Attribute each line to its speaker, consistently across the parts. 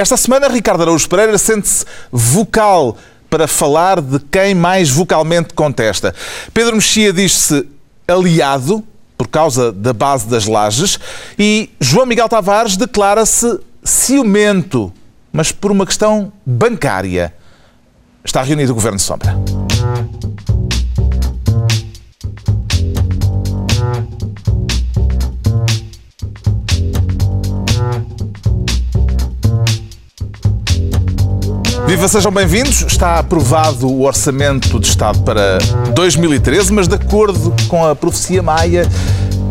Speaker 1: Esta semana, Ricardo Araújo Pereira sente-se vocal para falar de quem mais vocalmente contesta. Pedro Mexia diz-se aliado por causa da base das lajes e João Miguel Tavares declara-se ciumento, mas por uma questão bancária. Está reunido o Governo Sombra. Viva, sejam bem-vindos. Está aprovado o Orçamento de Estado para 2013, mas de acordo com a profecia maia,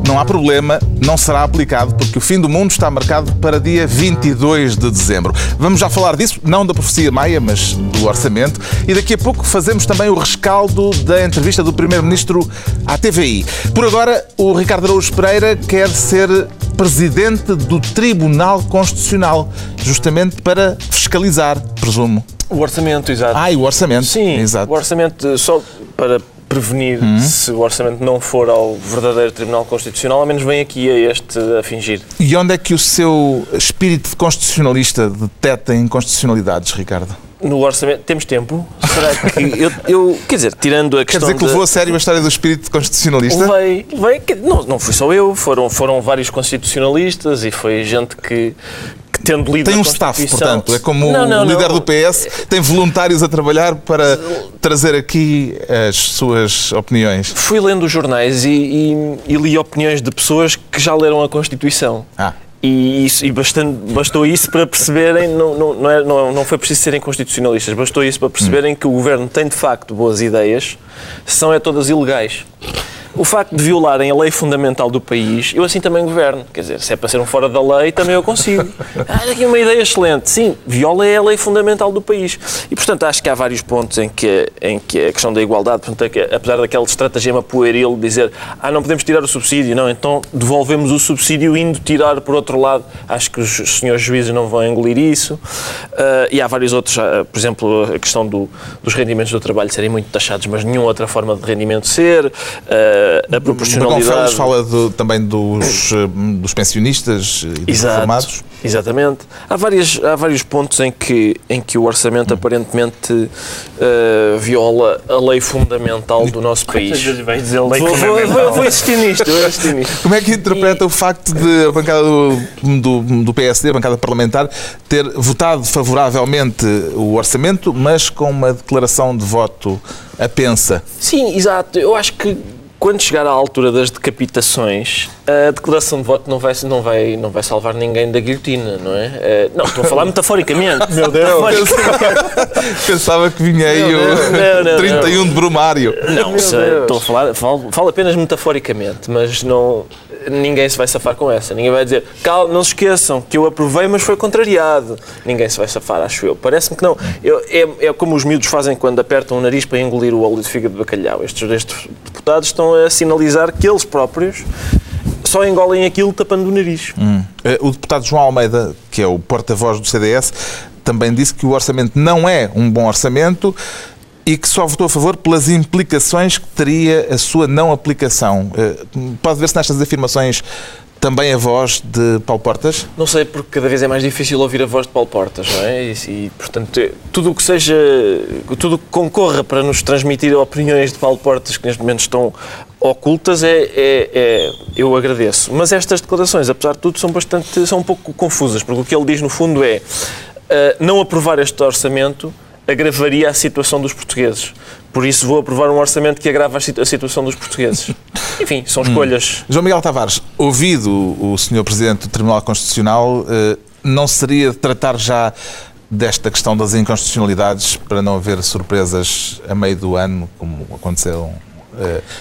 Speaker 1: não há problema, não será aplicado, porque o fim do mundo está marcado para dia 22 de dezembro. Vamos já falar disso, não da profecia maia, mas do orçamento. E daqui a pouco fazemos também o rescaldo da entrevista do Primeiro-Ministro à TVI. Por agora, o Ricardo Araújo Pereira quer ser presidente do Tribunal Constitucional, justamente para fiscalizar, presumo.
Speaker 2: O orçamento, exato.
Speaker 1: Ah, e o orçamento.
Speaker 2: Sim,
Speaker 1: exato.
Speaker 2: o orçamento, só para prevenir
Speaker 1: Uhum.
Speaker 2: se o orçamento não for ao verdadeiro Tribunal Constitucional, ao menos vem aqui a este a fingir.
Speaker 1: E onde é que o seu espírito de constitucionalista detecta inconstitucionalidades, Ricardo?
Speaker 2: No orçamento, temos tempo? Será que eu, eu- quer dizer, tirando a
Speaker 1: Quer
Speaker 2: questão
Speaker 1: dizer que levou a sério a história do espírito constitucionalista?
Speaker 2: Levei, levei, não, não fui só eu, foram, foram vários constitucionalistas e foi gente que, tendo lido
Speaker 1: Tem um staff, portanto. É como
Speaker 2: Não, não,
Speaker 1: o líder
Speaker 2: não.
Speaker 1: do PS tem voluntários a trabalhar para trazer aqui as suas opiniões.
Speaker 2: Fui lendo os jornais e, e- e li opiniões de pessoas que já leram a Constituição.
Speaker 1: Ah.
Speaker 2: E, isso, e bastante, bastou isso para perceberem, não, não, não, é- não, não foi preciso serem constitucionalistas, bastou isso para perceberem que o governo tem de facto boas ideias, são é todas ilegais. O facto de violarem a lei fundamental do país, eu assim também governo. Quer dizer, se é para ser um fora da lei, também eu consigo. Ah, aqui uma ideia excelente. Sim, viola é a lei fundamental do país. E, portanto, acho que há vários pontos em que, em que a questão da igualdade, portanto, é apesar daquele estratagema pueril de dizer ah, não podemos tirar o subsídio, não, então devolvemos o subsídio indo tirar por outro lado. Acho que os senhores juízes não vão engolir isso. Ah, e há vários outros, ah, por exemplo, a questão do- dos rendimentos do trabalho serem muito taxados, mas nenhuma outra forma de rendimento ser. Ah, a
Speaker 1: Gonçalves
Speaker 2: proporcionalidade.
Speaker 1: fala do- também dos, eh, dos pensionistas e dos
Speaker 2: Exato,
Speaker 1: reformados.
Speaker 2: exatamente. Há, várias, há vários pontos em que, em que o
Speaker 1: Hum.
Speaker 2: orçamento aparentemente eh, viola a lei fundamental do nosso país.
Speaker 3: Vais dizer lei
Speaker 2: Vou, vou, vou, vou insistir nisto, vou insistir nisto.
Speaker 1: Como é que interpreta o facto de a bancada do, do, do PSD, a bancada parlamentar, ter votado favoravelmente o orçamento, mas com uma declaração de voto a pensa?
Speaker 2: Sim, exato. Eu acho que quando chegar à altura das decapitações, a declaração de voto não vai, não vai, não vai salvar ninguém da guilhotina, não é? Eh, não, estou a falar metaforicamente. Meu Deus!
Speaker 1: Pensava que vinha aí
Speaker 2: Não, não,
Speaker 1: o
Speaker 2: não,
Speaker 1: 31 de Brumário.
Speaker 2: Não, se- estou a falar, falo, falo apenas metaforicamente, mas não, ninguém se vai safar com essa. Ninguém vai dizer, calma, não se esqueçam que eu aprovei, mas foi contrariado. Ninguém se vai safar, acho eu. Parece-me que não. Eu- é, é como os miúdos fazem quando apertam o nariz para engolir o óleo de fígado de bacalhau. Estes, estes deputados estão a sinalizar que eles próprios só engolem aquilo tapando o nariz.
Speaker 1: Eh, O deputado João Almeida, que é o porta-voz do CDS, também disse que o orçamento não é um bom orçamento e que só votou a favor pelas implicações que teria a sua não aplicação. Eh, Pode ver-se nestas afirmações também a voz de Paulo Portas?
Speaker 2: Não sei, porque cada vez é mais difícil ouvir a voz de Paulo Portas, não é? E, e, portanto, é- tudo o que seja, tudo o que concorra para nos transmitir opiniões de Paulo Portas que neste momento estão ocultas, é, é- é- eu agradeço. Mas estas declarações, apesar de tudo, são bastante, são um pouco confusas, porque o que ele diz no fundo é ah, não aprovar este orçamento agravaria a situação dos portugueses. Por isso vou aprovar um orçamento que agrava a situ- a situação dos portugueses. Enfim, são escolhas.
Speaker 1: João Miguel Tavares, ouvido o Sr. Presidente do Tribunal Constitucional, eh, não seria tratar já desta questão das inconstitucionalidades para não haver surpresas a meio do ano, como aconteceu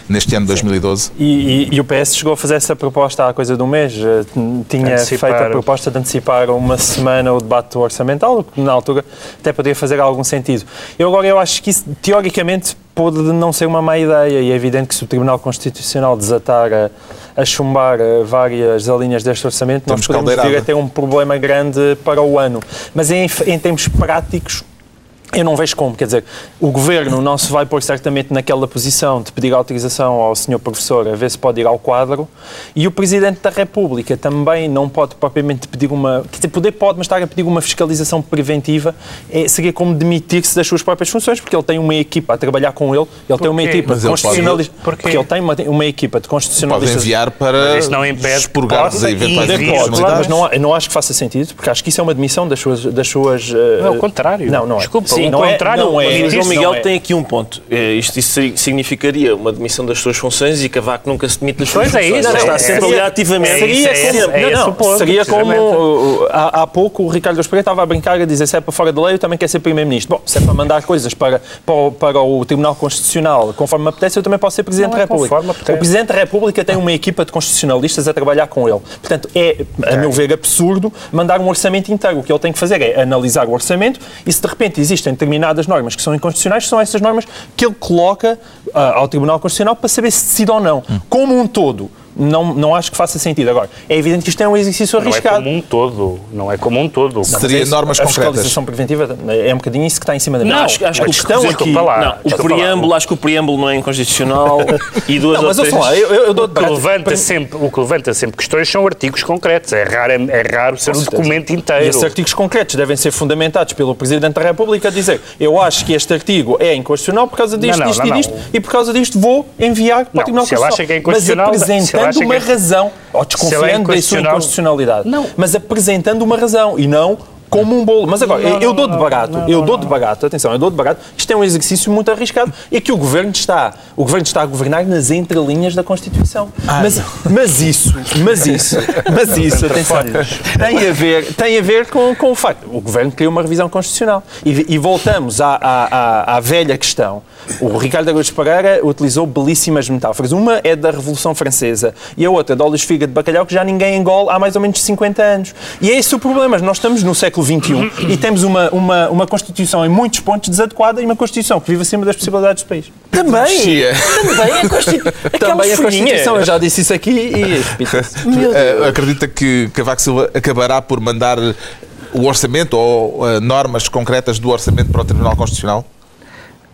Speaker 1: neste ano de 2012?
Speaker 3: E, e- e o PS chegou a fazer essa proposta há coisa de um mês. eh, Tinha
Speaker 4: Antecipar.
Speaker 3: feito a proposta de antecipar uma semana o debate orçamental, que na altura até poderia fazer algum sentido. Eu agora eu acho que isso, teoricamente, pode não ser uma má ideia e é evidente que se o Tribunal Constitucional desatar a, a chumbar eh, várias linhas deste orçamento,
Speaker 1: Temos
Speaker 3: nós podemos vir a ter um problema grande para o ano. Mas em, em termos práticos, Eu não vejo como, quer dizer, o Governo não se vai pôr certamente naquela posição de pedir autorização ao Sr. Professor a ver se pode ir ao quadro e o Presidente da República também não pode propriamente pedir uma, quer dizer, poder pode, mas estar a pedir uma fiscalização preventiva é, seria como demitir-se das suas próprias funções, porque ele tem uma equipa a trabalhar com ele, ele tem uma equipa
Speaker 1: Mas
Speaker 3: de constitucionalistas,
Speaker 1: pode-
Speaker 3: porque ele tem uma, uma equipa de
Speaker 1: Pode
Speaker 3: constitucionalistas
Speaker 1: enviar para
Speaker 4: Mas isso não impede
Speaker 1: expurgar
Speaker 4: que
Speaker 1: de
Speaker 4: possa
Speaker 1: eventuais
Speaker 3: Pode, claro, mas não, não acho que faça sentido, porque acho que isso é uma demissão das suas. Das suas uh,
Speaker 4: Não é o contrário.
Speaker 3: Não, não é.
Speaker 4: Desculpa,
Speaker 3: Sim,
Speaker 4: o
Speaker 3: não
Speaker 4: contrário,
Speaker 3: É, não é,
Speaker 2: Mas o João
Speaker 3: não
Speaker 2: Miguel
Speaker 3: é.
Speaker 2: tem aqui um ponto. Eh, Isto, seria- significaria uma demissão das suas funções e Cavaco nunca se demite das suas
Speaker 4: Pois é
Speaker 2: funções.
Speaker 4: isso, é-
Speaker 2: está
Speaker 4: é-
Speaker 2: sempre
Speaker 4: seria-
Speaker 2: ali ativamente.
Speaker 3: Seria
Speaker 4: é
Speaker 3: como,
Speaker 4: é
Speaker 3: não, não,
Speaker 4: ponto,
Speaker 3: seria uh, uh, há, há pouco o Ricardo Pereira estava a brincar a dizer se é para fora da lei eu também quero ser Primeiro-Ministro. Bom, se é para mandar coisas para, para, o, para o Tribunal Constitucional conforme me apetece, eu também posso ser Presidente
Speaker 4: Não
Speaker 3: da
Speaker 4: é
Speaker 3: República.
Speaker 4: conforme.
Speaker 3: O Presidente da República tem uma equipa de constitucionalistas a trabalhar com ele. Portanto, é, a meu ver, absurdo mandar um orçamento inteiro. O que ele tem que fazer é analisar o orçamento e se de repente existem determinadas normas que são inconstitucionais, são essas normas que ele coloca ah, ao Tribunal Constitucional para saber se decide ou não. Como um todo, não, não acho que faça sentido. Agora, é evidente que isto é um exercício
Speaker 4: Não é
Speaker 3: arriscado.
Speaker 4: como um todo. Não é como um todo.
Speaker 1: Seria
Speaker 3: é isso,
Speaker 1: normas
Speaker 3: a
Speaker 1: concretas.
Speaker 3: fiscalização preventiva é um bocadinho isso que está em cima da mesa.
Speaker 2: Não, acho, acho
Speaker 3: a
Speaker 2: que o
Speaker 3: questão
Speaker 2: desculpa
Speaker 3: aqui...
Speaker 4: lá.
Speaker 2: não, o preâmbulo, acho que o preâmbulo não é inconstitucional e duas
Speaker 3: Não,
Speaker 2: ou
Speaker 3: mas
Speaker 2: três...
Speaker 3: ouçam lá, eu, eu, eu dou
Speaker 4: O que,
Speaker 3: para-
Speaker 4: levanta
Speaker 3: para-
Speaker 4: sempre, o que levanta sempre questões são artigos concretos. É raro, é raro ser um documento
Speaker 3: E
Speaker 4: inteiro.
Speaker 3: esses artigos concretos devem ser fundamentados pelo Presidente da República a dizer eu acho que este artigo é inconstitucional por causa disto,
Speaker 4: Não, não,
Speaker 3: disto
Speaker 4: não,
Speaker 3: e
Speaker 4: não.
Speaker 3: disto e por causa disto vou enviar para
Speaker 4: Não,
Speaker 3: o Tribunal
Speaker 4: se ele acha que é
Speaker 3: Constitucional.
Speaker 4: inconstitucional,
Speaker 3: Mas
Speaker 4: acha
Speaker 3: apresentando
Speaker 4: que
Speaker 3: uma
Speaker 4: é-
Speaker 3: razão, ou
Speaker 4: ele é
Speaker 3: desconfiando da sua
Speaker 4: inconstitucional-
Speaker 3: inconstitucionalidade,
Speaker 4: Não.
Speaker 3: mas apresentando uma razão e não como um bolo. Mas agora,
Speaker 4: Não,
Speaker 3: eu dou de barato,
Speaker 4: não,
Speaker 3: eu dou de barato, atenção, eu dou de barato, isto é um exercício muito arriscado e que o Governo está, o Governo está a governar nas entrelinhas da Constituição. mas, mas isso, mas isso, mas isso, atenção, tem a ver, tem a ver com, com o facto, o Governo criou uma revisão constitucional e, e voltamos à, à, à, à velha questão. O Ricardo Araújo Pereira utilizou belíssimas metáforas. Uma é da Revolução Francesa e a outra da Olhos Figa de Bacalhau que já ninguém engole há mais ou menos 50 anos. E é esse o problema. Nós estamos no século XXI e temos uma, uma, uma Constituição em muitos pontos desadequada e uma Constituição que vive acima das possibilidades do país. Também!
Speaker 1: Chia.
Speaker 3: Também a, Constitu... Também a Constituição, eu já disse isso aqui e.
Speaker 1: Eh, acredita que Cavaco Silva acabará por mandar o orçamento ou eh, normas concretas do orçamento para o Tribunal Constitucional?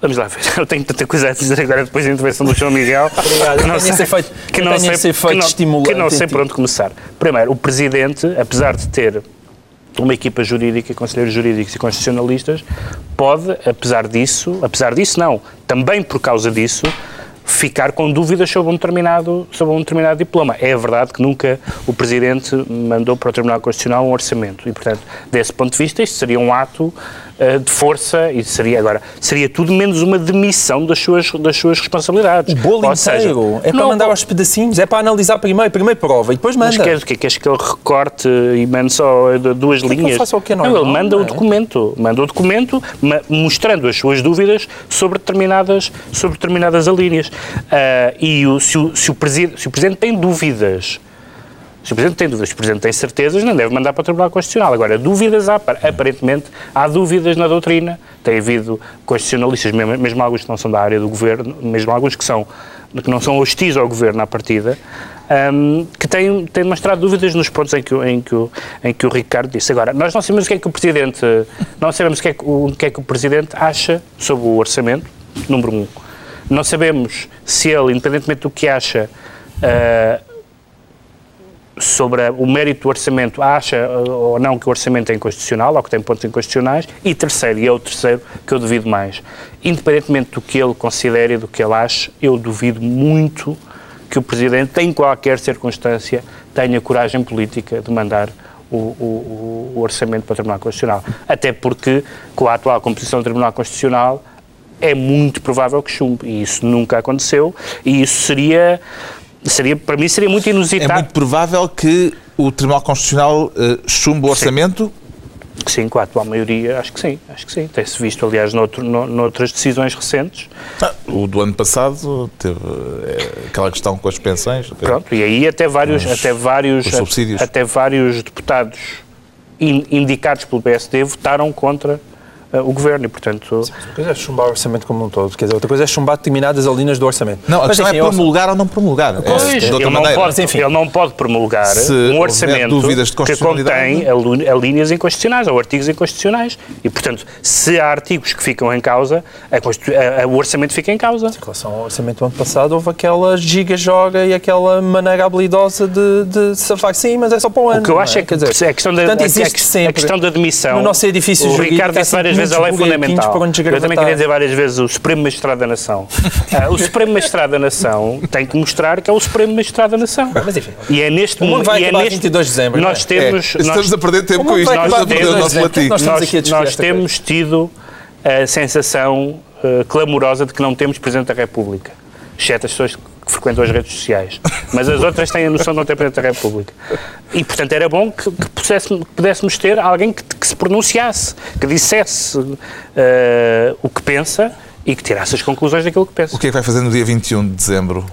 Speaker 4: Vamos lá ver. Eu tenho tanta coisa a dizer agora depois da intervenção do João Miguel.
Speaker 3: Obrigado.
Speaker 4: que não que sei,
Speaker 3: efeito
Speaker 4: que não,
Speaker 3: estimulante
Speaker 4: que não sei por onde começar. Primeiro, o Presidente, apesar de ter uma equipa jurídica, conselheiros jurídicos e constitucionalistas, pode, apesar disso, apesar disso não, também por causa disso, ficar com dúvidas sobre um determinado, sobre um determinado diploma. É verdade que nunca o Presidente mandou para o Tribunal Constitucional um orçamento e, portanto, desse ponto de vista, isto seria um ato eh, de força e seria agora seria tudo menos uma demissão das suas das suas responsabilidades.
Speaker 3: O bolo
Speaker 4: Ou seja,
Speaker 3: inteiro é para
Speaker 4: não,
Speaker 3: mandar aos pedacinhos, é para analisar primeiro, primeiro prova e depois
Speaker 4: Mas
Speaker 3: manda.
Speaker 4: queres, que, queres que ele recorte e mande só de- duas
Speaker 3: que ele
Speaker 4: linhas?
Speaker 3: o que é
Speaker 4: não, ele manda
Speaker 3: não
Speaker 4: o
Speaker 3: é?
Speaker 4: documento, manda o documento mostrando as suas dúvidas sobre determinadas, sobre determinadas alíneas. Ah, e o, se, o, se, o se o Presidente tem dúvidas, se o Presidente tem dúvidas, se o Presidente tem certezas, não deve mandar para o Tribunal Constitucional. Agora, dúvidas há, par- aparentemente, há dúvidas na doutrina. Tem havido constitucionalistas, mesmo, alguns que não são da área do Governo, mesmo alguns que, são, que não são hostis ao Governo à partida, hum, que têm, têm mostrado dúvidas nos pontos em que, em, que o, em que o Ricardo disse. Agora, nós não sabemos o que é que o Presidente, não sabemos o que é que o, o que é que o Presidente acha sobre o orçamento, número um. Não sabemos se ele, independentemente do que acha, ah, sobre o mérito do orçamento, acha uh, ou não que o orçamento é inconstitucional ou que tem pontos inconstitucionais. E terceiro, e é o terceiro que eu duvido mais, independentemente do que ele considere e do que ele ache, eu duvido muito que o Presidente, em qualquer circunstância, tenha coragem política de mandar o, o- o orçamento para o Tribunal Constitucional. Até porque, com a atual composição do Tribunal Constitucional, é muito provável que chumbe. E isso nunca aconteceu. E isso seria, seria para mim, seria muito
Speaker 1: É
Speaker 4: inusitado.
Speaker 1: muito provável que o Tribunal Constitucional eh, chumbe o orçamento.
Speaker 4: Sim, com a atual maioria, acho que sim, acho que sim. Tem-se visto, aliás, noutro, no, noutras decisões recentes.
Speaker 1: Ah, o do ano passado teve eh, aquela questão com as pensões.
Speaker 4: Pronto, e aí até vários,
Speaker 1: Os-
Speaker 4: até vários, até vários deputados in- indicados pelo PSD votaram contra uh, o governo e, portanto...
Speaker 3: Uma coisa é chumbar o orçamento como um todo, quer dizer, outra coisa é chumbar determinadas linhas do orçamento.
Speaker 1: Não, a
Speaker 3: Mas,
Speaker 1: questão
Speaker 3: enfim,
Speaker 1: é
Speaker 3: eu-
Speaker 1: promulgar ou não promulgar. É,
Speaker 4: Pois,
Speaker 1: de outra
Speaker 4: ele, não
Speaker 1: maneira.
Speaker 4: pode,
Speaker 3: enfim.
Speaker 4: ele não pode promulgar
Speaker 1: Se
Speaker 4: um orçamento
Speaker 1: dúvidas de
Speaker 4: que contém a linhas inconstitucionais ou artigos inconstitucionais. E, portanto, se há artigos que ficam em causa, a constitu- a- a- o orçamento fica em causa.
Speaker 3: Em relação ao orçamento do ano passado, houve aquela giga-joga e aquela maneira habilidosa de, de safar. Sim, mas é só para o ano.
Speaker 4: O que eu acho é que
Speaker 3: Quer dizer,
Speaker 4: a questão da,
Speaker 3: portanto,
Speaker 4: a- a- questão da demissão.
Speaker 3: No nosso edifício
Speaker 4: o
Speaker 3: jurídico
Speaker 4: Ricardo disse várias vezes a lei
Speaker 3: muitos buguetinhos
Speaker 4: fundamental.
Speaker 3: para onde
Speaker 4: Eu também queria dizer várias vezes o Supremo Magistrado da Nação. Ah, o Supremo Magistrado da Nação tem que mostrar que é o Supremo Magistrado da Nação.
Speaker 3: Mas, enfim,
Speaker 4: E é neste momento.
Speaker 3: vai
Speaker 4: e é
Speaker 3: acabar
Speaker 4: neste,
Speaker 3: 22 de dezembro, é?
Speaker 4: Nós temos.
Speaker 1: É, estamos
Speaker 4: nós-
Speaker 1: a perder tempo com isto. Nós estamos a perder o nosso latim.
Speaker 3: Nós estamos
Speaker 4: temos tido a sensação clamorosa de que não temos Presidente da República, exceto as pessoas que frequentam as redes sociais. Mas as outras têm a noção de não ter Presidente da República. E, portanto, era bom que, que pudéssemos, pudéssemos ter alguém que, que se pronunciasse, que dissesse eh, o que pensa e que tirasse as conclusões daquilo que pensa.
Speaker 1: O que é que vai fazer no dia 21 de dezembro,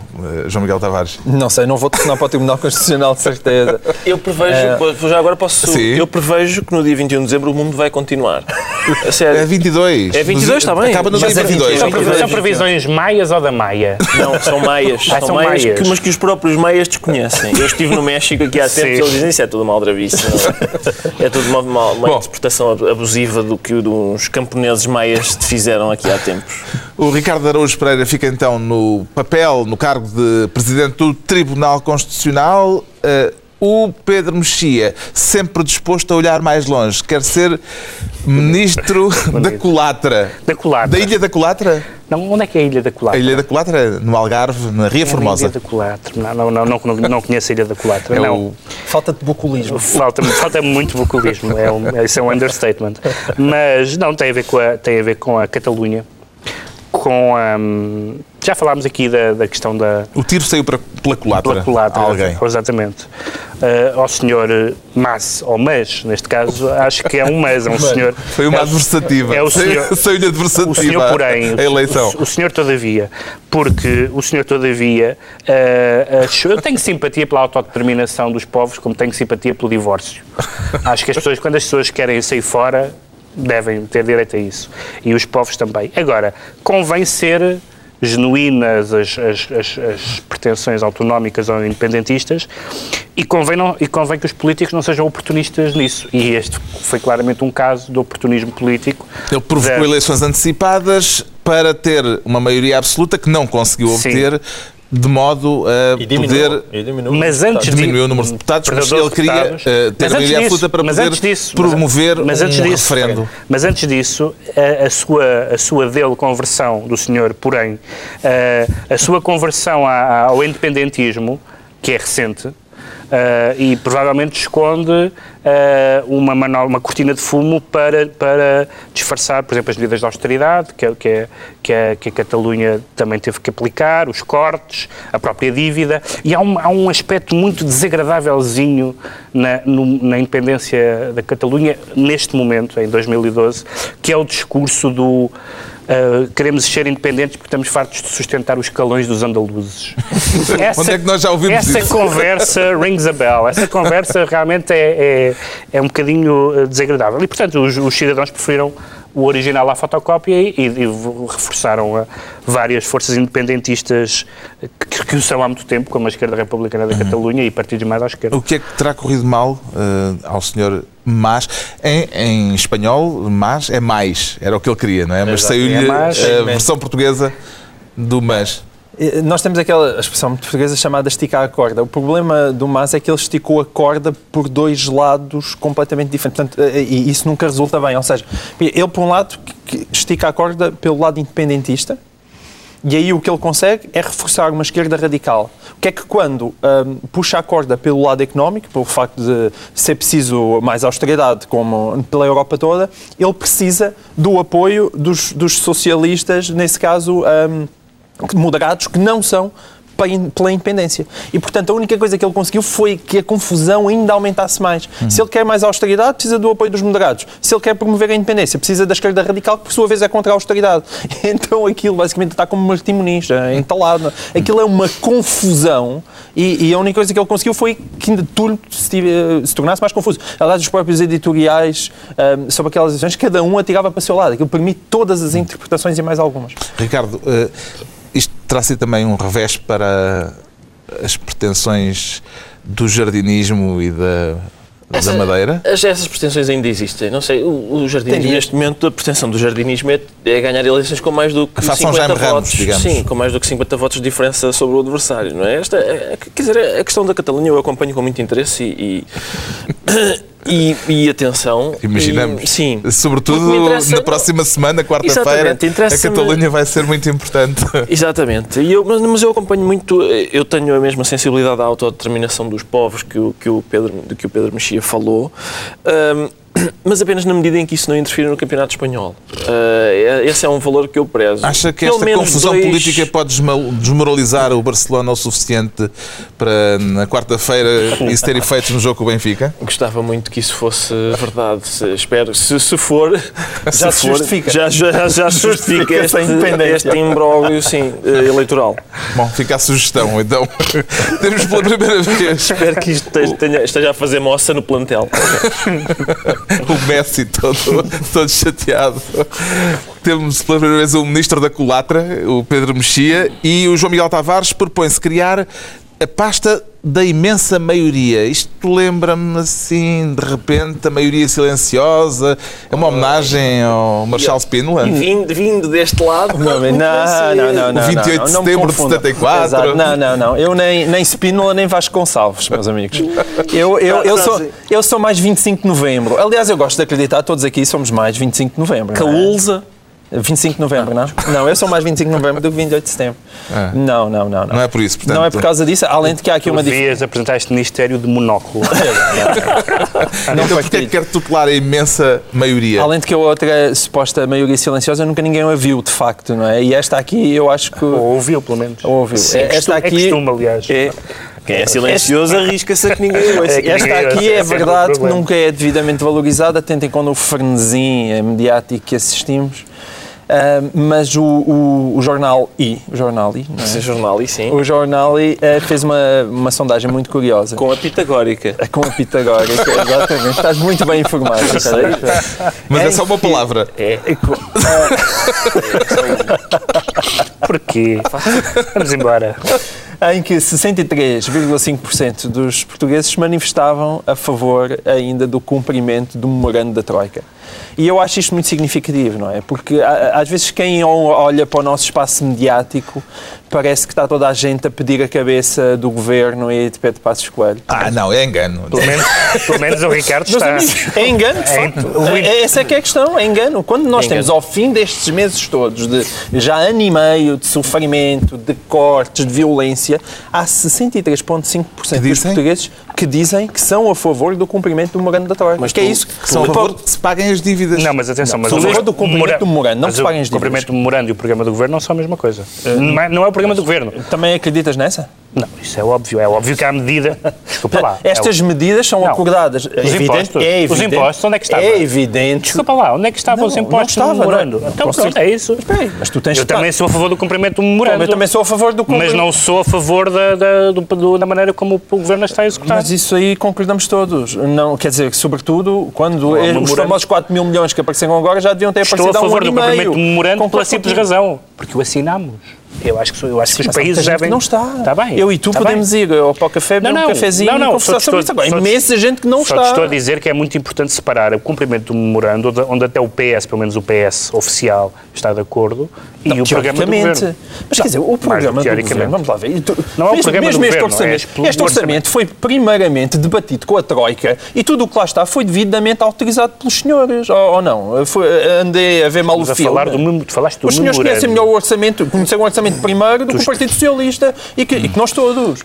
Speaker 1: eh, João Miguel Tavares?
Speaker 3: Não sei, não vou telefonar para o Tribunal Constitucional, de certeza.
Speaker 2: Eu prevejo,
Speaker 3: É.
Speaker 2: já agora posso.
Speaker 1: Sim.
Speaker 2: Eu prevejo que no dia 21 de dezembro o mundo vai continuar. A
Speaker 1: É
Speaker 2: sério.
Speaker 1: 22.
Speaker 2: É 22, está bem.
Speaker 1: Acaba no dia
Speaker 2: é
Speaker 1: 22.
Speaker 2: 22.
Speaker 4: São,
Speaker 2: Sim,
Speaker 4: previ- são previsões maias ou da Maia?
Speaker 2: Não, são maias.
Speaker 4: Ah,
Speaker 2: são,
Speaker 4: são
Speaker 2: maias,
Speaker 4: maias.
Speaker 2: que- mas que os próprios maias desconhecem. Eu estive no México aqui há
Speaker 4: Sim.
Speaker 2: tempos e eles dizem isso é tudo não é? É tudo uma, uma- uma interpretação abusiva do que uns camponeses maias te fizeram aqui há tempos.
Speaker 1: O Ricardo Araújo Pereira fica então no papel, no cargo de Presidente do Tribunal Constitucional. Eh, o Pedro Mexia, sempre disposto a olhar mais longe, quer ser Ministro da Colatra.
Speaker 4: Da Colatra.
Speaker 1: Da Ilha da Colatra?
Speaker 4: Não, onde é que é a Ilha da
Speaker 1: A
Speaker 4: Colatra?
Speaker 1: Ilha da Colatra, é no Algarve, na Ria
Speaker 4: É na
Speaker 1: Formosa.
Speaker 4: Ilha da Colatra. Não, não, não, não, não, conheço a Ilha da Colatra.
Speaker 1: É
Speaker 4: não.
Speaker 1: o-
Speaker 3: Falta de bucolismo.
Speaker 4: Falta, falta muito vocabulismo, é um, isso é um understatement. Mas não, tem a ver com a, tem a, ver com a Catalunha, com a, hum, já falámos aqui da, da questão da
Speaker 1: O tiro saiu para, pela Colatra.
Speaker 4: pela Colatra,
Speaker 1: a alguém.
Speaker 4: exatamente. Uh, ao senhor Mas, ou Mas, neste caso, acho que é um Mas, é um senhor...
Speaker 1: Foi uma
Speaker 4: é
Speaker 1: adversativa.
Speaker 4: É o senhor,
Speaker 1: Saiu-lhe adversativa
Speaker 4: o senhor, porém,
Speaker 1: a eleição.
Speaker 4: O, o senhor, todavia, porque o senhor, todavia, achou- eu tenho simpatia pela autodeterminação dos povos, como tenho simpatia pelo divórcio. Acho que as pessoas, quando as pessoas querem sair fora, devem ter direito a isso. E os povos também. Agora, convém ser genuínas as, as, as, as pretensões autonómicas ou independentistas e convém, não, e convém que os políticos não sejam oportunistas nisso. E este foi claramente um caso de oportunismo político.
Speaker 1: Ele provocou
Speaker 4: da-
Speaker 1: eleições antecipadas para ter uma maioria absoluta que não conseguiu
Speaker 4: Sim.
Speaker 1: De modo a
Speaker 3: E diminuiu,
Speaker 1: poder.
Speaker 3: e diminuiu
Speaker 4: Mas antes.
Speaker 1: Diminuiu o número de deputados, mas ele queria eh, ter
Speaker 4: Mas
Speaker 1: a
Speaker 4: antes
Speaker 1: maioria
Speaker 4: disso-
Speaker 1: absoluta para
Speaker 4: mas
Speaker 1: poder
Speaker 4: disso-
Speaker 1: promover
Speaker 4: mas antes
Speaker 1: um
Speaker 4: disso,
Speaker 1: referendo.
Speaker 4: Mas antes disso, a, a sua, a sua dele conversão do senhor, porém, a, a sua conversão à- ao independentismo, que é recente, e provavelmente esconde ah, uma, uma cortina de fumo para, para disfarçar, por exemplo, as medidas de austeridade que, é- que, é- que, é- que a Catalunha também teve que aplicar, os cortes, a própria dívida, e há um, há um aspecto muito desagradávelzinho na, no- na independência da Catalunha neste momento, em 2012, que é o discurso do ah, queremos ser independentes porque estamos fartos de sustentar os calões dos andaluzes.
Speaker 1: Onde é que nós já ouvimos
Speaker 4: essa
Speaker 1: isso?
Speaker 4: conversa rings a bell. Essa conversa realmente é, é, é um bocadinho eh, desagradável. E, portanto, os, os cidadãos preferiram o original à fotocópia e, e reforçaram a várias forças independentistas que, que o são há muito tempo, como a Esquerda Republicana da Catalunha e partidos mais à esquerda.
Speaker 1: O que é que terá corrido mal eh, ao senhor Mas? Em, em espanhol, Mas é mais. Era o que ele queria, não é? Mas saiu-lhe
Speaker 4: É
Speaker 1: a versão portuguesa do Mas.
Speaker 3: Eh, Nós temos aquela expressão portuguesa chamada esticar a corda. O problema do Mas é que ele esticou a corda por dois lados completamente diferentes. Portanto, eh, e isso nunca resulta bem. Ou seja, ele, por um lado, estica a corda pelo lado independentista, e aí o que ele consegue é reforçar uma esquerda radical. O que é que quando hum, puxa a corda pelo lado económico, pelo facto de ser preciso mais austeridade, como pela Europa toda, ele precisa do apoio dos, dos socialistas, nesse caso hum, moderados, que não são pela in- pela independência. E, portanto, a única coisa que ele conseguiu foi que a confusão ainda aumentasse mais. Se ele quer mais austeridade, precisa do apoio dos moderados. Se ele quer promover a independência, precisa da esquerda radical, que por sua vez é contra a austeridade. Então aquilo basicamente está como Martim Muniz, é entalado. Aquilo é uma confusão e, e a única coisa que ele conseguiu foi que ainda tudo se, tive- se tornasse mais confuso. Aliás, os próprios editoriais ahm, sobre aquelas eleições, cada um atirava para o seu lado. Aquilo permite todas as interpretações e mais algumas.
Speaker 1: Ricardo, eh, isto terá sido também um revés para as pretensões do jardinismo e da, da Madeira?
Speaker 2: As- Essas pretensões ainda existem. Não sei, o, o jardinismo,
Speaker 3: Entendi.
Speaker 2: neste momento, a pretensão do jardinismo é, é ganhar eleições com mais do que
Speaker 1: Façam
Speaker 2: 50
Speaker 1: Jaime Ramos,
Speaker 2: votos.
Speaker 1: digamos.
Speaker 2: Sim, com mais do que 50 votos de diferença sobre o adversário. Não é? Esta, é, é- quer dizer, a questão da Catalunha eu acompanho com muito interesse e. e E, e atenção.
Speaker 1: Imaginamos.
Speaker 2: E, sim.
Speaker 1: Sobretudo na próxima semana, quarta-feira, a Catalunha vai ser muito importante.
Speaker 2: Exatamente. E eu, mas, mas eu acompanho muito, eu tenho a mesma sensibilidade à autodeterminação dos povos que o, que o, Pedro, de que o Pedro Mexia falou, ahm, mas apenas na medida em que isso não interfere no campeonato espanhol. Ah, esse é um valor que eu prezo.
Speaker 1: Acha que
Speaker 2: Pelo
Speaker 1: esta confusão
Speaker 2: dois-
Speaker 1: política pode desmoralizar o Barcelona o suficiente para, na quarta-feira, isso ter efeitos no jogo com o Benfica?
Speaker 2: Gostava muito que isso fosse verdade. Espero, se, se for,
Speaker 3: Já
Speaker 2: se for,
Speaker 3: justifica.
Speaker 2: Já, já, já se justifica este, este imbróglio, sim, eh, eleitoral.
Speaker 1: Bom, fica a sugestão, então. Temos pela primeira vez
Speaker 2: Espero que isto esteja, esteja a fazer moça no plantel.
Speaker 1: o Messi todo, todo chateado. Temos pela primeira vez o Ministro da Culatra, o Pedro Mexia, e o João Miguel Tavares propõe-se criar a pasta da imensa maioria. Isto lembra-me assim, de repente, a maioria silenciosa. É uma homenagem ao Marshal Spínola.
Speaker 2: E vindo, vindo deste lado.
Speaker 3: Não, não, não, não, não.
Speaker 1: O 28 de
Speaker 3: não, não me
Speaker 1: setembro de
Speaker 3: confunda.
Speaker 1: 74.
Speaker 3: Exato. Não, não, não. Eu nem, nem Spínola nem Vasco Gonçalves, meus amigos. Eu, eu, eu, sou, eu sou mais 25 de novembro. Aliás, eu gosto de acreditar, todos aqui somos mais 25 de novembro. é?
Speaker 2: Caúlza.
Speaker 3: 25 de novembro, não? Não, eu sou mais 25 de novembro do que 28 de setembro.
Speaker 1: Ah.
Speaker 3: Não, não, não, não.
Speaker 1: Não é por isso, portanto.
Speaker 3: Não é por causa disso, além de que há aqui
Speaker 4: Tu
Speaker 3: uma diferença.
Speaker 4: devias apresentar este Ministério de Monóculo.
Speaker 3: Não
Speaker 1: Então,
Speaker 3: foi
Speaker 1: porque é que quer tutelar a imensa maioria?
Speaker 3: Além de que a outra suposta maioria silenciosa nunca ninguém a viu, de facto, não é? E esta aqui eu acho que.
Speaker 4: Ou ouviu, pelo menos.
Speaker 3: Ouviu.
Speaker 4: Sim,
Speaker 3: Esta
Speaker 4: é
Speaker 3: aqui-
Speaker 4: costume, aliás.
Speaker 3: É,
Speaker 2: Quem é silencioso arrisca-se a que ninguém ouça.
Speaker 4: É
Speaker 3: Esta
Speaker 4: ninguém-
Speaker 3: aqui é
Speaker 4: é
Speaker 3: verdade que nunca é devidamente valorizada, atentem quando o frenesim é mediático que assistimos. Ah, mas o, o, o jornal I, o jornal I, não é?
Speaker 2: Esse jornal, e sim.
Speaker 3: o jornal I eh, fez uma, uma sondagem muito curiosa.
Speaker 2: Com a pitagórica.
Speaker 3: Com a pitagórica, exatamente. Estás muito bem informado.
Speaker 1: Mas é
Speaker 3: Em
Speaker 1: só uma palavra.
Speaker 2: É.
Speaker 4: Porquê? Vamos embora.
Speaker 3: Em que 63,5% dos portugueses se manifestavam a favor ainda do cumprimento do memorando da Troika. E eu acho isto muito significativo, não é? Porque às vezes quem olha para o nosso espaço mediático parece que está toda a gente a pedir a cabeça do governo e de Pedro Passos Coelho.
Speaker 1: Ah, não, é engano.
Speaker 4: Pelo menos, pelo menos o Ricardo está.
Speaker 3: amigos, é engano, de
Speaker 4: É
Speaker 3: facto. É- é- Essa é que é a questão, é engano. Quando nós
Speaker 2: É
Speaker 3: temos
Speaker 2: engano.
Speaker 3: ao fim destes meses todos, de já ano e meio de sofrimento, de cortes, de violência, há 63,5%
Speaker 1: Que
Speaker 3: dos
Speaker 1: dizem?
Speaker 3: portugueses que dizem que são a favor do cumprimento do memorando da Troika. Mas que é isso?
Speaker 1: Que são a favor que se paguem as dívidas.
Speaker 4: Não, mas atenção, mas
Speaker 3: sou a
Speaker 4: o-
Speaker 3: favor do cumprimento do memorando, não que se
Speaker 4: o
Speaker 3: paguem as dívidas.
Speaker 4: cumprimento do memorando e o programa do governo não são a mesma coisa. Não é- Não é o programa do governo.
Speaker 3: Também acreditas nessa?
Speaker 4: Não, isso é óbvio. É óbvio que há medida. Desculpa lá.
Speaker 3: Estas
Speaker 4: é, o-
Speaker 3: medidas são
Speaker 4: Não.
Speaker 3: acordadas. É
Speaker 4: Os
Speaker 3: evidente-
Speaker 4: impostos?
Speaker 3: É
Speaker 4: Os
Speaker 3: evidente,
Speaker 4: impostos, onde é que estava?
Speaker 3: É evidente.
Speaker 4: Desculpa lá, onde é que estavam
Speaker 3: Não,
Speaker 4: os
Speaker 3: não
Speaker 4: impostos
Speaker 3: estava,
Speaker 4: no memorando?
Speaker 3: não é?
Speaker 4: Então pronto, é isso.
Speaker 3: Espera aí, mas tu tens
Speaker 4: Eu também sou a favor do cumprimento do memorando.
Speaker 3: Eu também sou a favor do
Speaker 4: Mas
Speaker 3: cumprimento.
Speaker 4: não sou a favor da, da, do- do- da maneira como o governo está a executar.
Speaker 3: Mas isso aí concordamos todos. Não, quer dizer, sobretudo, quando eh, os famosos 4 mil milhões que apareceram agora já deviam ter
Speaker 4: Estou
Speaker 3: aparecido
Speaker 4: a
Speaker 3: há um
Speaker 4: favor
Speaker 3: ano
Speaker 4: do
Speaker 3: e meio.
Speaker 4: cumprimento do memorando pela simples razão. Porque o assinamos. Eu acho que, eu acho que os países devem...
Speaker 3: não está.
Speaker 4: Está bem.
Speaker 3: Eu e tu
Speaker 4: está
Speaker 3: podemos
Speaker 4: bem.
Speaker 3: ir ao para o café, beber
Speaker 4: Não,
Speaker 3: um
Speaker 4: não,
Speaker 3: cafezinho
Speaker 4: não, não,
Speaker 3: e conversar
Speaker 4: só
Speaker 3: sobre
Speaker 4: estou-
Speaker 3: isso. Agora,
Speaker 4: só
Speaker 3: imensa gente que não
Speaker 4: Só
Speaker 3: está.
Speaker 4: te estou a dizer que é muito importante separar o cumprimento do memorando, onde, até o PS, pelo menos o PS oficial, está de acordo, e o programa do governo.
Speaker 3: Mas quer dizer, o programa do
Speaker 4: teoricamente.
Speaker 3: governo, vamos lá ver. Tu-
Speaker 4: Não é o programa
Speaker 3: mesmo
Speaker 4: do
Speaker 3: este
Speaker 4: governo,
Speaker 3: orçamento,
Speaker 4: é
Speaker 3: este orçamento foi primeiramente debatido com a Troika e tudo o que lá está foi devidamente autorizado pelos senhores, ou, ou não? Foi, andei a ver mal o
Speaker 4: Estamos a
Speaker 3: filme.
Speaker 4: falar do, tu falaste do
Speaker 3: Os senhores
Speaker 4: memorando.
Speaker 3: conhecem melhor o orçamento, conheceram o orçamento primeiro do que o Partido Socialista e que, e que nós todos.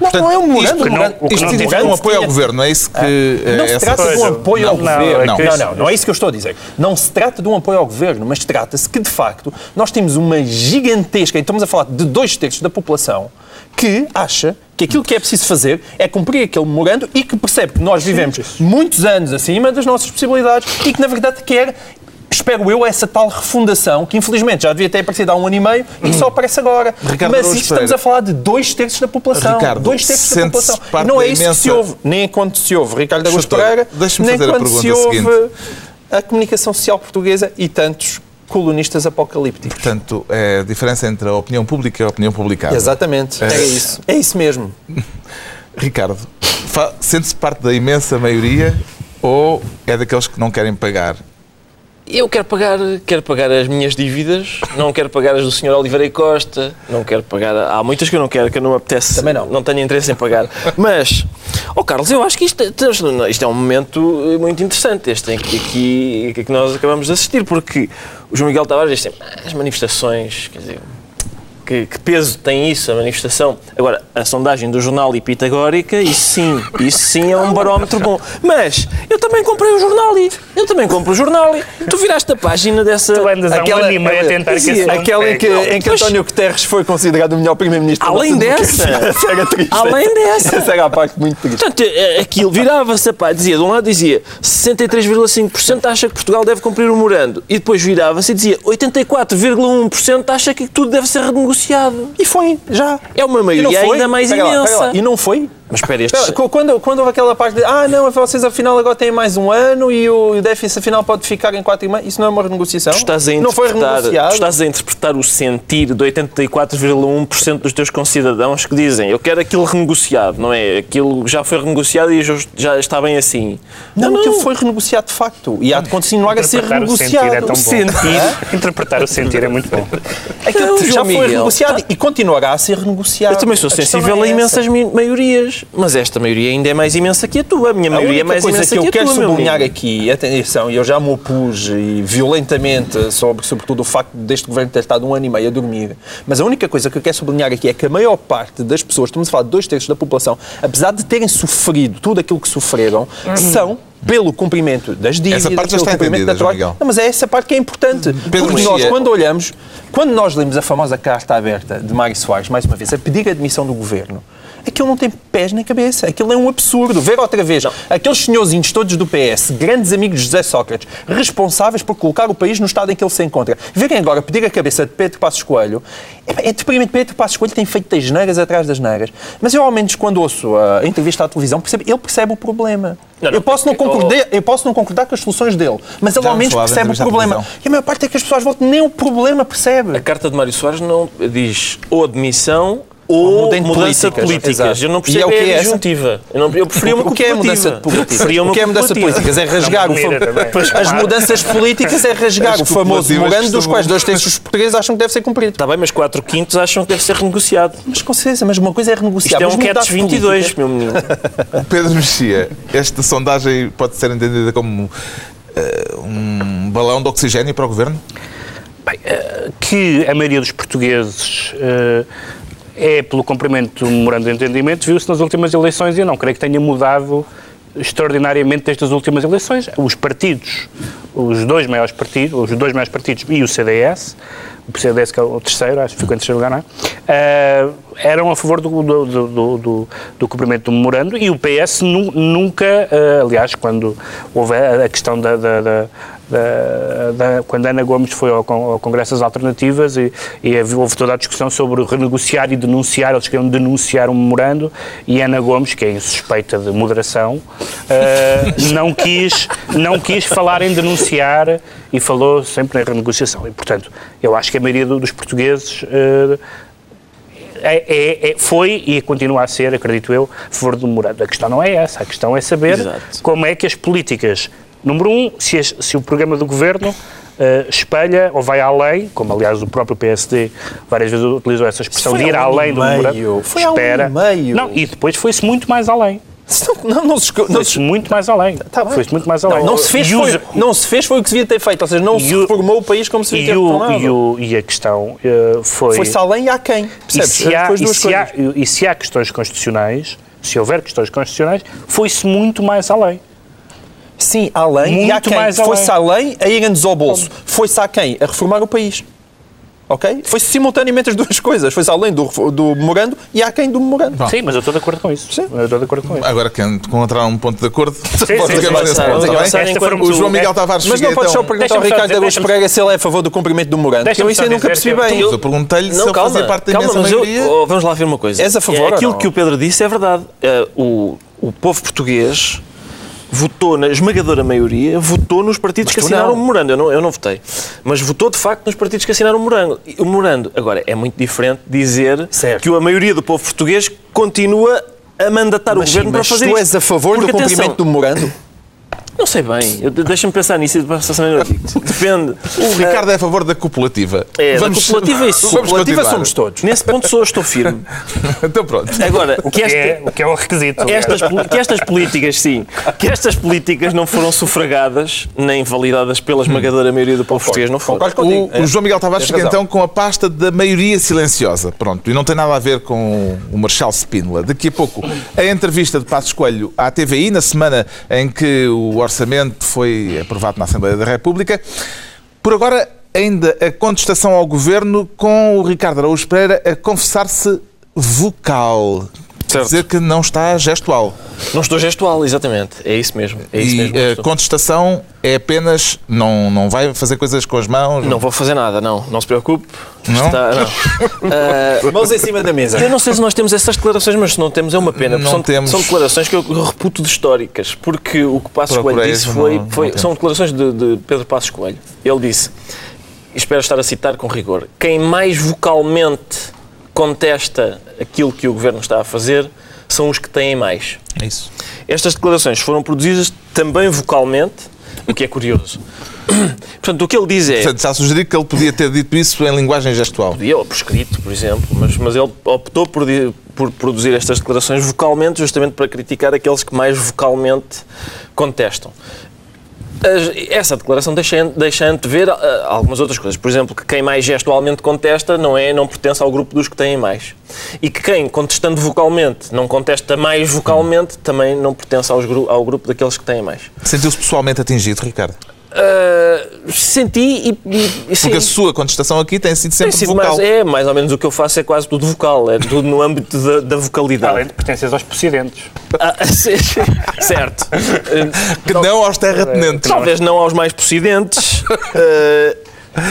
Speaker 3: Não, não é um memorando.
Speaker 1: isto-
Speaker 4: que
Speaker 1: Isto
Speaker 4: não
Speaker 1: significa um apoio ao governo, não é isso que. eh,
Speaker 3: Não se
Speaker 1: essa-
Speaker 3: trata de um apoio ao
Speaker 4: Não,
Speaker 3: governo.
Speaker 4: é
Speaker 3: Não, não,
Speaker 4: isso-
Speaker 3: não, não é isso que eu estou a dizer. Não se trata de um apoio ao governo, mas trata-se que, de facto, nós temos uma gigantesca, e estamos a falar de dois terços da população, que acha que aquilo que é preciso fazer é cumprir aquele memorando e que percebe que nós vivemos muitos anos acima das nossas possibilidades e que, na verdade, quer. Espero eu essa tal refundação que infelizmente já devia ter aparecido há um ano e meio e só aparece agora.
Speaker 1: Ricardo
Speaker 3: Mas isto estamos a falar de dois terços da população.
Speaker 1: Ricardo,
Speaker 3: dois terços da população. E não é isso que se
Speaker 1: imensa-
Speaker 3: ouve nem quando se ouve Ricardo Augusto Pereira, nem quando se ouve
Speaker 1: seguinte.
Speaker 3: a comunicação social portuguesa e tantos colunistas apocalípticos.
Speaker 1: Portanto, é a diferença entre a opinião pública e a opinião publicada.
Speaker 3: Exatamente. É isso. É isso mesmo.
Speaker 1: Ricardo, sente-se parte da imensa maioria ou é daqueles que não querem pagar?
Speaker 2: Eu quero pagar, quero pagar as minhas dívidas, não quero pagar as do Sr. Oliveira e Costa, não quero pagar. Há muitas que eu não quero, que eu não me apetece.
Speaker 3: Também não.
Speaker 2: Não tenho interesse em pagar. Mas, ó Carlos, eu acho que isto, isto é um momento eh, muito interessante, este em que, aqui, que nós acabamos de assistir, porque o João Miguel Tavares diz sempre, "Ah, as manifestações, quer dizer. Que, que peso tem isso, a manifestação? Agora, a sondagem do jornal e Pitagórica, isso sim, isso sim é um barómetro bom. Mas eu também comprei o jornal e eu também compro o jornal e tu viraste a página dessa.
Speaker 4: Tu andas há um ano e meio a tentar que
Speaker 3: Aquela em que, em que
Speaker 2: Pois-
Speaker 3: António Guterres foi considerado o melhor primeiro-ministro.
Speaker 2: Além dessa-.
Speaker 3: Essa era triste.
Speaker 2: Além dessa.
Speaker 3: Essa era a parte muito triste.
Speaker 2: Portanto, eh, aquilo virava-se, pá, dizia, de um lado dizia 63,5% acha que Portugal deve cumprir o morando e depois virava-se e dizia 84,1% acha que tudo deve ser renegociado.
Speaker 3: E foi, já.
Speaker 2: É uma
Speaker 3: E
Speaker 2: maioria ainda mais
Speaker 3: Pega lá,
Speaker 2: imensa.
Speaker 3: lá. E não foi?
Speaker 2: Mas espera, estes...
Speaker 3: Quando, quando houve aquela parte de ah, não, vocês afinal agora têm mais um ano e o déficit afinal pode ficar em 4,5, isso não é uma renegociação?
Speaker 2: Tu estás, a
Speaker 3: não foi
Speaker 2: interpretar, tu
Speaker 3: renegociado?
Speaker 2: estás a interpretar o sentir de 84,1% dos teus concidadãos que dizem eu quero aquilo renegociado, não é? Aquilo já foi renegociado e já- já está bem assim.
Speaker 3: Não, aquilo foi renegociado de facto e há de continuar a ser
Speaker 4: sentir
Speaker 3: renegociado.
Speaker 4: é tão bom.
Speaker 2: sentir.
Speaker 4: Interpretar o sentir é muito bom.
Speaker 3: Aquilo
Speaker 2: Não,
Speaker 3: já foi
Speaker 2: Miguel.
Speaker 3: renegociado e continuará a ser renegociado.
Speaker 2: Eu também sou
Speaker 3: A
Speaker 2: sensível
Speaker 3: não é
Speaker 2: a imensas
Speaker 3: essa.
Speaker 2: Maiorias, mas esta maioria ainda é mais imensa que a tua. A minha
Speaker 3: A
Speaker 2: maioria é mais
Speaker 3: coisa
Speaker 2: imensa
Speaker 3: que eu
Speaker 2: que a
Speaker 3: quero
Speaker 2: tua, meu
Speaker 3: sublinhar aqui, atenção, e eu já me opus e violentamente sobre, sobretudo, o facto deste governo ter estado um ano e meio a dormir, mas a única coisa que eu quero sublinhar aqui é que a maior parte das pessoas, estamos a falar de dois terços da população, apesar de terem sofrido tudo aquilo que sofreram, são pelo cumprimento das dívidas,
Speaker 1: Essa parte já
Speaker 3: pelo
Speaker 1: está
Speaker 3: cumprimento da troca. Não, mas é essa parte que é importante.
Speaker 1: Pedro
Speaker 3: porque nós, quando olhamos, quando nós lemos a famosa carta aberta de Mário Soares, mais uma vez, a pedir a admissão do governo, aquilo não tem pés nem cabeça. Aquilo é um absurdo. Ver outra vez aqueles senhorzinhos todos do PS, grandes amigos de José Sócrates, responsáveis por colocar o país no estado em que ele se encontra, verem agora pedir a cabeça de Pedro Passos Coelho, é, é deprimente. Pedro Passos Coelho tem feito das neiras atrás das neiras. Mas eu, ao menos, quando ouço a entrevista à televisão, percebo, ele percebe o problema.
Speaker 2: Não, não,
Speaker 3: eu, posso não concordar, eu posso não concordar com as soluções dele, mas ele, ao menos, percebe o problema. E a maior parte é que as pessoas voltam, nem o problema percebe.
Speaker 2: A carta de Mário Soares não diz ou admissão ou
Speaker 3: Mudem de
Speaker 2: mudança de
Speaker 3: políticas.
Speaker 2: políticas.
Speaker 3: Exato.
Speaker 2: Eu não
Speaker 3: E
Speaker 2: percebo
Speaker 3: é o que
Speaker 2: é
Speaker 3: é
Speaker 2: a disjuntiva. Eu, não, eu preferia uma
Speaker 3: O que é mudança de políticas?
Speaker 2: Preferia uma
Speaker 3: O que é a mudança de políticas? É rasgar o
Speaker 4: Não,
Speaker 3: fam-
Speaker 4: também.
Speaker 3: Pois, As mudanças políticas é rasgar
Speaker 1: As
Speaker 3: o famoso memorando dos quais dois terços dos portugueses acham que deve ser cumprido.
Speaker 2: Está bem, mas 4 quintos acham que deve ser renegociado.
Speaker 3: Mas com certeza, mas uma coisa é renegociar.
Speaker 2: Isto é um
Speaker 3: de
Speaker 2: 22,
Speaker 3: política-
Speaker 2: meu menino.
Speaker 1: Pedro Mexia, esta sondagem pode ser entendida como eh, um balão de oxigênio para o governo?
Speaker 4: Bem, eh, que a maioria dos portugueses eh, é pelo cumprimento do memorando de entendimento, viu-se nas últimas eleições e eu não creio que tenha mudado extraordinariamente destas últimas eleições. Os partidos, os dois maiores partidos, os dois maiores partidos e o CDS, o CDS que é o terceiro, acho que ficou em terceiro lugar, não é? Eh, eram a favor do, do, do, do- do- cumprimento do memorando e o PS nu- nunca, eh, aliás, quando houve a a questão da, da- da- da- da- quando Ana Gomes foi ao, ao Congresso das Alternativas e, e houve toda a discussão sobre renegociar e denunciar, eles queriam denunciar um memorando e Ana Gomes, que é suspeita de moderação, eh, não, quis, não quis falar em denunciar e falou sempre em renegociação. E, portanto, eu acho que a maioria do- dos portugueses eh, é- é- é- foi e continua a ser, acredito eu, a favor do memorando. A questão não é essa, a questão é saber
Speaker 2: Exato.
Speaker 4: como é que as políticas, número um, se, as- se o programa do governo eh, espelha ou vai além, como aliás o próprio PSD várias vezes utilizou essa expressão de ir além
Speaker 3: e
Speaker 4: do
Speaker 3: meio.
Speaker 4: memorando.
Speaker 3: Foi há um ano e meio.
Speaker 4: Não, e depois foi-se muito mais além.
Speaker 3: Não, não se não se
Speaker 4: muito mais além.
Speaker 3: Tá.
Speaker 4: Foi-se muito mais além.
Speaker 3: não se fez
Speaker 4: E
Speaker 3: foi, não se fez foi o que se devia ter feito, ou seja, não se
Speaker 4: E
Speaker 3: reformou o país como se devia
Speaker 4: E,
Speaker 3: ter
Speaker 4: o,
Speaker 3: reformado.
Speaker 4: e, e a questão eh, foi...
Speaker 3: Foi-se além e a quem,
Speaker 4: e se, há, e, se há, e se há questões constitucionais, se houver questões constitucionais, foi-se muito mais além.
Speaker 3: Sim, além e a
Speaker 4: Muito
Speaker 3: quem. Foi-se além a irem-nos ao bolso. Foi-se a quem? A reformar o país. Ok? Foi-se simultaneamente as duas coisas. Foi-se além do, do memorando e a quem do memorando.
Speaker 1: Bom.
Speaker 4: Sim, mas eu estou de acordo com isso.
Speaker 3: Sim.
Speaker 4: Eu estou de acordo com isso.
Speaker 1: Agora que encontrar um ponto de acordo,
Speaker 4: sim,
Speaker 1: ficamos
Speaker 4: sim,
Speaker 1: nesse ponto,
Speaker 4: foram-
Speaker 1: O João Miguel Tavares
Speaker 3: Mas não podes só perguntar ao Ricardo Araújo
Speaker 4: deixa-me-
Speaker 3: Pereira se ele é a favor do cumprimento do memorando. Que eu
Speaker 4: Deixa-me
Speaker 3: isso eu nunca percebi bem.
Speaker 1: eu perguntei-lhe se
Speaker 2: Não,
Speaker 1: ele fazia parte da imensa maioria.
Speaker 2: oh, vamos lá ver uma coisa.
Speaker 3: És a favor
Speaker 2: É, Aquilo que o Pedro disse é verdade. O, o povo português votou, na esmagadora maioria, votou nos partidos
Speaker 3: Mas
Speaker 2: que assinaram
Speaker 3: não.
Speaker 2: o memorando. Eu não, eu não votei. Mas votou, de facto, nos partidos que assinaram o memorando. O memorando. Agora, é muito diferente dizer
Speaker 3: Certo.
Speaker 2: que a maioria do povo português continua a mandatar
Speaker 3: Mas,
Speaker 2: o governo
Speaker 3: sim,
Speaker 2: para
Speaker 3: mas
Speaker 2: fazer
Speaker 3: tu és a favor
Speaker 2: Porque,
Speaker 3: do cumprimento
Speaker 2: atenção,
Speaker 3: do memorando?
Speaker 2: Não sei bem. Eu- Deixa-me pensar nisso e depois não digo. Depende.
Speaker 1: O Ricardo é a favor da copulativa.
Speaker 2: É, da copulativa é isso.
Speaker 1: Vamos
Speaker 3: Copulativa somos todos.
Speaker 2: Nesse ponto sou, estou firme.
Speaker 1: Então pronto.
Speaker 2: Agora, o que
Speaker 4: Que
Speaker 2: esta,
Speaker 4: é, o que é o requisito.
Speaker 2: estas, que estas políticas, sim, que estas políticas não foram sufragadas nem validadas pela esmagadora maioria do povo português, não foram.
Speaker 3: Concordo contigo.
Speaker 1: O, o João Miguel Tavares fica então com a pasta da maioria silenciosa. Pronto, e não tem nada a ver com o Marshal Spínola. Daqui a pouco, a entrevista de Passos Coelho à TVI, na semana em que o orçamento foi aprovado na Assembleia da República. Por agora, ainda a contestação ao governo com o Ricardo Araújo Pereira a confessar-se vocal. Quer dizer que não está gestual.
Speaker 2: Não estou gestual, exatamente. É isso mesmo. É isso
Speaker 1: e
Speaker 2: mesmo.
Speaker 1: a
Speaker 2: estou.
Speaker 1: contestação é apenas. Não, não vai fazer coisas com as mãos.
Speaker 2: Não vou fazer nada, não. Não se preocupe.
Speaker 1: Não?
Speaker 2: Está- não. Ah,
Speaker 3: Mãos em cima da mesa.
Speaker 2: eu não sei se nós temos essas declarações, mas se não temos é uma pena.
Speaker 1: Não
Speaker 2: são,
Speaker 1: temos.
Speaker 2: são declarações que eu reputo de históricas. Porque o que Passos Coelho
Speaker 1: Procurei,
Speaker 2: disse
Speaker 1: mas
Speaker 2: foi.
Speaker 1: não-
Speaker 2: foi-
Speaker 1: não
Speaker 2: são declarações de, de Pedro Passos Coelho. Ele disse, espero estar a citar com rigor, quem mais vocalmente contesta aquilo que o governo está a fazer são os que têm mais.
Speaker 1: É isso.
Speaker 2: Estas declarações foram produzidas também vocalmente, o que é curioso. Portanto, o que ele diz é.
Speaker 1: Portanto, está a sugerir que ele podia ter dito isso em linguagem gestual.
Speaker 2: Podia, ou por escrito, por exemplo, mas, mas ele optou por, por produzir estas declarações vocalmente, justamente para criticar aqueles que mais vocalmente contestam. Essa declaração deixa, deixa antever ah, algumas outras coisas. Por exemplo, que quem mais gestualmente contesta não, é, não pertence ao grupo dos que têm mais. E que quem, contestando vocalmente, não contesta mais vocalmente, também não pertence aos ao grupo daqueles que têm mais.
Speaker 1: Sentiu-se pessoalmente atingido, Ricardo?
Speaker 2: Ah, senti e, e, sim.
Speaker 1: Porque a sua contestação aqui tem sido
Speaker 2: Tem
Speaker 1: sempre
Speaker 2: sido
Speaker 1: vocal.
Speaker 2: mais, é, mais ou menos o que eu faço é quase tudo vocal, é tudo no âmbito da, da vocalidade.
Speaker 4: Além de pertences aos possidentes.
Speaker 2: Ah, sim, certo. Eh,
Speaker 1: Que não aos terratenentes.
Speaker 2: Talvez não aos mais possidentes, eh,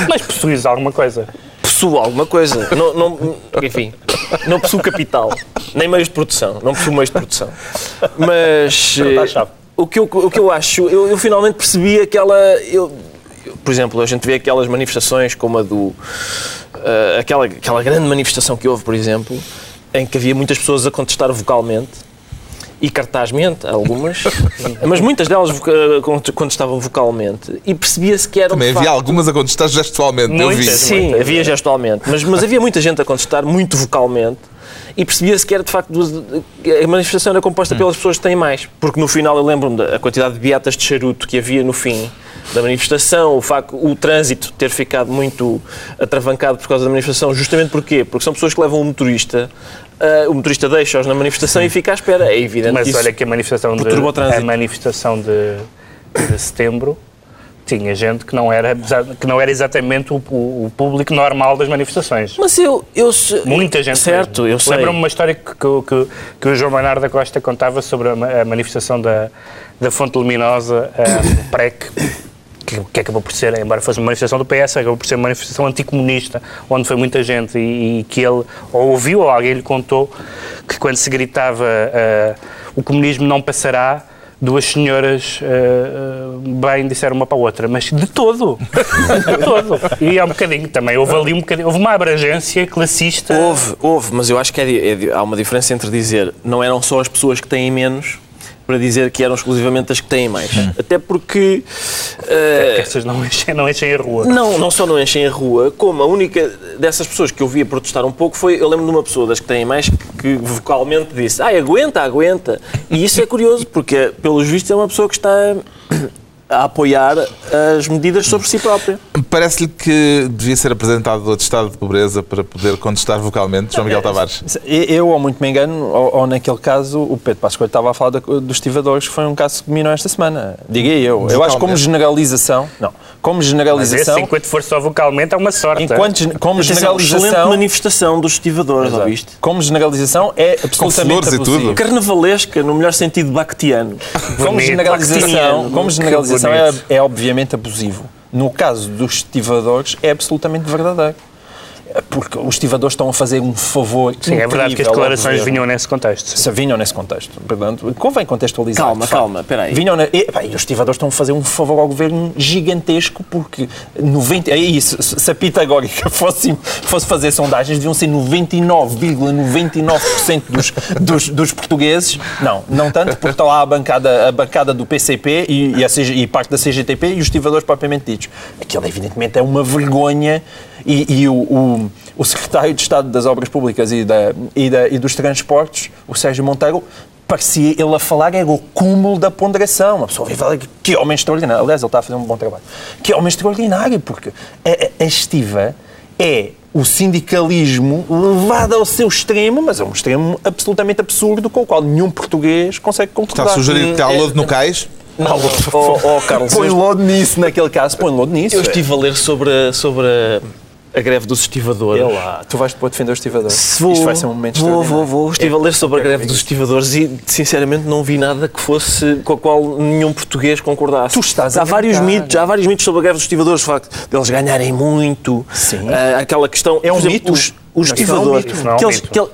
Speaker 4: Mas possuis alguma coisa.
Speaker 2: possuo alguma coisa. Não, não- enfim, não possuo capital, nem meios de produção. Não possuo meios de produção. Mas
Speaker 4: Não
Speaker 2: o que eu, o que eu acho, eu, eu finalmente percebi aquela. Eu, eu- por exemplo, a gente vê aquelas manifestações como a do. eh, aquela, aquela grande manifestação que houve, por exemplo, em que havia muitas pessoas a contestar vocalmente e cartazmente, algumas, mas muitas delas contestavam vocalmente e percebia-se que eram.
Speaker 1: Também havia
Speaker 2: facto,
Speaker 1: algumas a contestar gestualmente. Eu vi.
Speaker 4: Muitas.
Speaker 2: Sim,
Speaker 4: Muitas,
Speaker 2: havia gestualmente, mas, mas havia muita gente a contestar muito vocalmente e percebia-se que era de facto a manifestação era composta pelas pessoas que têm mais, porque no final eu lembro-me da quantidade de beatas de charuto que havia no fim da manifestação, o facto o trânsito ter ficado muito atravancado por causa da manifestação, justamente porquê? Porque são pessoas que levam o motorista, ah, o motorista deixa-os na manifestação e fica à espera. É evidente
Speaker 4: Mas olha que a manifestação, de, a manifestação de, de setembro tinha gente que não era, que não era exatamente o, o- o público normal das manifestações.
Speaker 2: Mas eu, eu
Speaker 4: Muita gente.
Speaker 2: Certo,
Speaker 4: mesmo.
Speaker 2: eu sei.
Speaker 4: Lembro-me uma história que, que, que, o João Maynard da Costa contava sobre a, a manifestação da, da Fonte Luminosa, a PREC, que, que acabou por ser, embora fosse uma manifestação do PS, acabou por ser uma manifestação anticomunista, onde foi muita gente e, e que ele ou ouviu ou alguém lhe contou que quando se gritava ah, o comunismo não passará, duas senhoras ah, bem disseram uma para a outra, mas de todo, de todo. E é um bocadinho também, houve ali um bocadinho, houve uma abrangência classista.
Speaker 2: Houve, houve, mas eu acho que é é há uma diferença entre dizer não eram só as pessoas que têm menos, para dizer que eram exclusivamente as que têm mais. Até porque.
Speaker 4: Que
Speaker 2: eh,
Speaker 4: essas não enchem, não enchem a rua.
Speaker 2: não, não só não enchem a rua, como a única dessas pessoas que eu via protestar um pouco foi, eu lembro de uma pessoa das que têm mais que, que vocalmente disse, ai, aguenta, aguenta. E isso é curioso, porque, pelos vistos, é uma pessoa que está a apoiar as medidas sobre si própria.
Speaker 1: Parece-lhe que devia ser apresentado outro estado de pobreza para poder contestar vocalmente, João Miguel Tavares.
Speaker 3: Eu, ou muito me engano, ou, ou naquele caso, o Pedro Pascoal estava a falar dos estivadores, que foi um caso que minou esta semana. Diga eu. Eu acho que como generalização, não, como
Speaker 4: Mas esse,
Speaker 3: generalização,
Speaker 4: enquanto for só vocalmente, é uma sorte.
Speaker 3: enquanto, gen- como
Speaker 2: Atenção, excelente
Speaker 3: generalização,
Speaker 2: manifestação dos estivadores,
Speaker 3: Exato.
Speaker 2: ouviste?
Speaker 3: como generalização é absolutamente
Speaker 1: e tudo.
Speaker 3: abusivo.
Speaker 2: Carnavalesca, no melhor sentido bactiano.
Speaker 3: Como generalização, como
Speaker 4: Que
Speaker 3: generalização é, é obviamente abusivo. No caso dos estivadores, é absolutamente verdadeiro. Porque os estivadores estão a fazer um favor
Speaker 4: Sim, é verdade que as declarações vinham nesse contexto.
Speaker 3: Se vinham nesse contexto. Portanto, convém contextualizar.
Speaker 2: Calma, calma, espera aí.
Speaker 3: Vinham na, e, pá, e os estivadores estão a fazer um favor ao governo gigantesco porque 90, é isso, se se a Pitagórica fosse, fosse fazer sondagens, deviam ser 99,99% dos, dos, dos portugueses. Não, não tanto, porque está lá a bancada, a bancada do PCP e, e, a CG e parte da CGTP e os estivadores propriamente ditos. Aquilo, evidentemente, é uma vergonha e, e o, o, o secretário de Estado das Obras Públicas e, da, e, da, e dos Transportes, o Sérgio Monteiro, parecia ele a falar, era o cúmulo da ponderação. Uma pessoa falar que, homem extraordinário. Aliás, ele está a fazer um bom trabalho. Que homem extraordinário, porque a, a, estiva é o sindicalismo levado ao seu extremo, mas é um extremo absolutamente absurdo com o qual nenhum português consegue
Speaker 1: Está
Speaker 3: concordar.
Speaker 1: a sugerir que há
Speaker 3: É-
Speaker 1: lodo no cais?
Speaker 2: Não, oh, oh, Carlos,
Speaker 3: Põe lodo nisso, naquele caso, põe lodo nisso.
Speaker 2: eu estive a ler sobre a, sobre a, greve dos estivadores.
Speaker 3: É lá, tu vais depois defender o estivador.
Speaker 2: Se Vou,
Speaker 3: Isto vai ser um momento
Speaker 2: vou, vou, vou. Estive a ler sobre a greve dos estivadores e, sinceramente, não vi nada que fosse com a qual nenhum português concordasse.
Speaker 3: Tu estás
Speaker 2: há vários mitos, há vários mitos sobre a greve dos estivadores, o facto deles ganharem muito.
Speaker 3: Sim.
Speaker 2: Ah, aquela questão.
Speaker 3: É um
Speaker 2: exemplo,
Speaker 3: mito.
Speaker 2: Os, os
Speaker 3: não é um
Speaker 2: estivadores.
Speaker 4: mito. É um
Speaker 2: que, eles,
Speaker 4: mito.
Speaker 2: que, ele-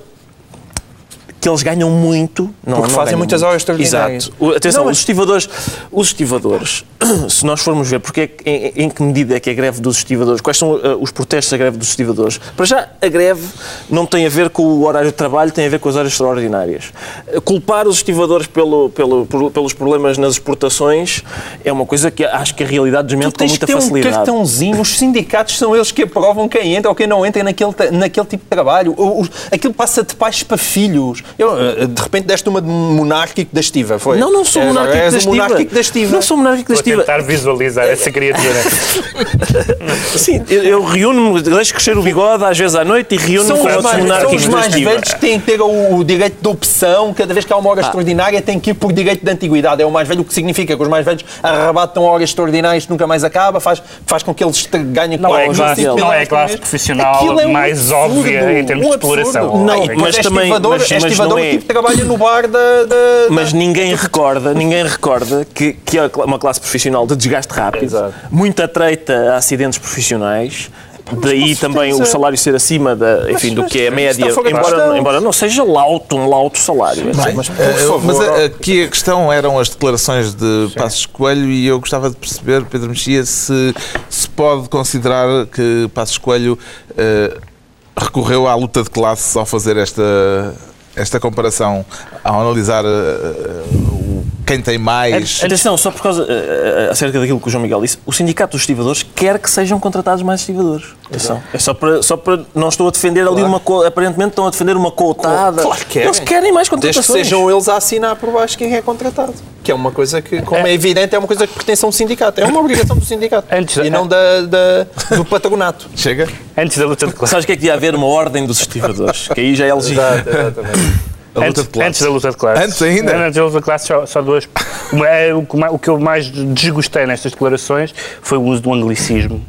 Speaker 2: que eles ganham muito. Não,
Speaker 3: Porque
Speaker 2: não
Speaker 3: fazem muitas
Speaker 2: muito.
Speaker 3: horas extraordinárias.
Speaker 2: Exato. O- Atenção,
Speaker 3: Não, mas-
Speaker 2: os estivadores, os estivadores, se nós formos ver porque é em, em que medida é que a greve dos estivadores, quais são uh, os protestos da greve dos estivadores? Para já, a greve não tem a ver com o horário de trabalho, tem a ver com as horas extraordinárias. Uh, Culpar os estivadores pelo, pelo- pelos problemas nas exportações é uma coisa que acho que a realidade desmente com muita
Speaker 3: ter um
Speaker 2: facilidade.
Speaker 3: cartãozinho, os sindicatos são eles que aprovam quem entra ou quem não entra naquele, naquele tipo de trabalho. Aquilo passa de pais para filhos. Eu, eh, de repente deste uma de monárquico da estiva, foi?
Speaker 2: Não, não sou
Speaker 3: É,
Speaker 2: monárquico
Speaker 3: és
Speaker 2: da estiva.
Speaker 3: monárquico da estiva.
Speaker 2: Não sou monárquico da
Speaker 4: Vou
Speaker 2: estiva.
Speaker 4: tentar visualizar essa criatura.
Speaker 2: Sim, eu, eu reúno-me, deixo crescer o bigode às vezes à noite e reúno-me
Speaker 3: São
Speaker 2: com
Speaker 3: os
Speaker 2: outros
Speaker 3: mais, são
Speaker 2: monárquicos
Speaker 3: os
Speaker 2: da
Speaker 3: mais
Speaker 2: estiva.
Speaker 3: velhos que têm que ter o, o direito de opção. Cada vez que há uma hora extraordinária, tem que ir por direito de antiguidade. É o mais velho, o que significa que os mais velhos arrebatam horas extraordinárias que nunca mais acaba, faz, faz com que eles ganhem
Speaker 4: Não é a
Speaker 3: 4,
Speaker 4: classe,
Speaker 3: 5 mil
Speaker 4: não é classe profissional
Speaker 3: é um
Speaker 4: mais
Speaker 3: absurdo,
Speaker 4: óbvia em termos de
Speaker 3: um absurdo.
Speaker 4: exploração.
Speaker 2: Não,
Speaker 3: É,
Speaker 2: mas
Speaker 3: é
Speaker 2: também-
Speaker 3: estivador,
Speaker 2: mas-
Speaker 3: é
Speaker 2: mas não é-
Speaker 3: tipo que trabalha no bar da... da-
Speaker 2: Mas ninguém recorda, ninguém recorda que, que é uma classe profissional de desgaste rápido,
Speaker 3: Exato.
Speaker 2: muito atreita a acidentes profissionais. Daí também o salário ser acima da, enfim, do que é a média, embora, embora não seja lauto, um lauto salário.
Speaker 1: Bem,
Speaker 3: mas, por
Speaker 1: eh,
Speaker 3: favor,
Speaker 1: mas a- aqui a questão eram as declarações de Passos Coelho e eu gostava de perceber, Pedro Mexia, se se pode considerar que Passos Coelho eh, recorreu à luta de classes ao fazer esta, esta comparação, ao analisar o- quem tem mais.
Speaker 2: Atenção, só por causa, eh, acerca daquilo que o João Miguel disse, o Sindicato dos Estivadores quer que sejam contratados mais estivadores. Atenção. É só para, só para. Não estou a defender ali uma. co- Aparentemente estão a defender uma cotada.
Speaker 3: Claro que querem.
Speaker 2: Eles querem mais
Speaker 3: Desde que
Speaker 2: contratações.
Speaker 3: sejam eles a assinar por baixo quem é contratado. Que é uma coisa que, como é evidente, é uma coisa que pertence a um sindicato. É uma obrigação do sindicato.
Speaker 4: Antes-
Speaker 3: e não da, da- do patronato.
Speaker 1: Chega?
Speaker 4: Antes da luta de classes.
Speaker 2: Sabes o que é que devia haver uma ordem dos estivadores? Que aí já é legítimo.
Speaker 3: exatamente.
Speaker 1: A luta
Speaker 4: Antes,
Speaker 1: de classes.
Speaker 4: antes da luta de classes.
Speaker 1: Antes ainda?
Speaker 4: Antes da luta de classes, só, só duas. É, o, que ma- o que eu mais desgostei nestas declarações foi o uso do anglicismo.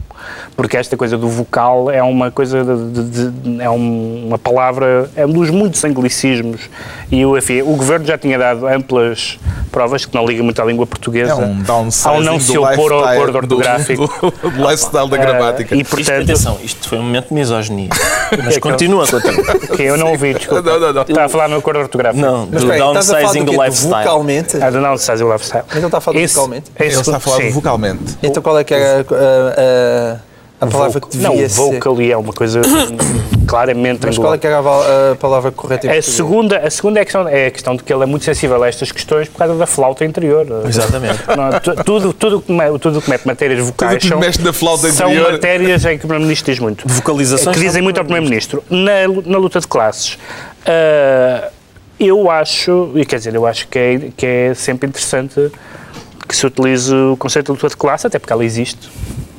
Speaker 4: Porque esta coisa do vocal é uma coisa de, de- de- é um- uma palavra, é um dos muitos anglicismos. E o, enfim, o governo já tinha dado amplas provas que não liga muito à língua portuguesa.
Speaker 1: É um downsizing
Speaker 4: ao não se
Speaker 1: do
Speaker 4: opor ao
Speaker 1: lifestyle-
Speaker 4: acordo ortográfico.
Speaker 1: Do, do lifestyle da gramática.
Speaker 4: Ah, e
Speaker 2: Isto,
Speaker 4: portanto,
Speaker 2: atenção, isto foi um momento de misoginia. Mas
Speaker 4: é
Speaker 2: continua, continua.
Speaker 4: que eu não ouvi, desculpa.
Speaker 1: Não, não, não.
Speaker 4: Está a falar no acordo ortográfico.
Speaker 2: Não,
Speaker 3: Mas
Speaker 2: do downsizing
Speaker 3: do
Speaker 2: do?
Speaker 3: Do
Speaker 2: lifestyle.
Speaker 3: vocalmente?
Speaker 4: Ah, do downsizing lifestyle.
Speaker 3: Mas ele está a falar do
Speaker 4: Esse-
Speaker 3: vocalmente?
Speaker 4: esse-
Speaker 1: Ele está a falar vocalmente.
Speaker 3: Então qual é que era a, a- A palavra que
Speaker 4: Não,
Speaker 3: devia
Speaker 4: vocally é uma coisa claramente
Speaker 3: Mas qual é que era a a palavra correta em
Speaker 4: A
Speaker 3: português?
Speaker 4: segunda, a segunda é, a questão, é a questão de que ele é muito sensível a estas questões por causa da flauta interior.
Speaker 2: Exatamente.
Speaker 4: Não, tu- tudo, tudo, que tudo que mete matérias vocais
Speaker 1: que lhe
Speaker 4: são,
Speaker 1: mexe na flauta
Speaker 4: são
Speaker 1: interior.
Speaker 4: matérias em que o Primeiro-Ministro diz muito.
Speaker 2: Vocalizações
Speaker 4: Que dizem
Speaker 2: são
Speaker 4: muito ao Primeiro-Ministro. Na, na luta de classes, ah, eu acho, e quer dizer, eu acho que é, que é sempre interessante que se utilize o conceito de luta de classe, até porque ela existe.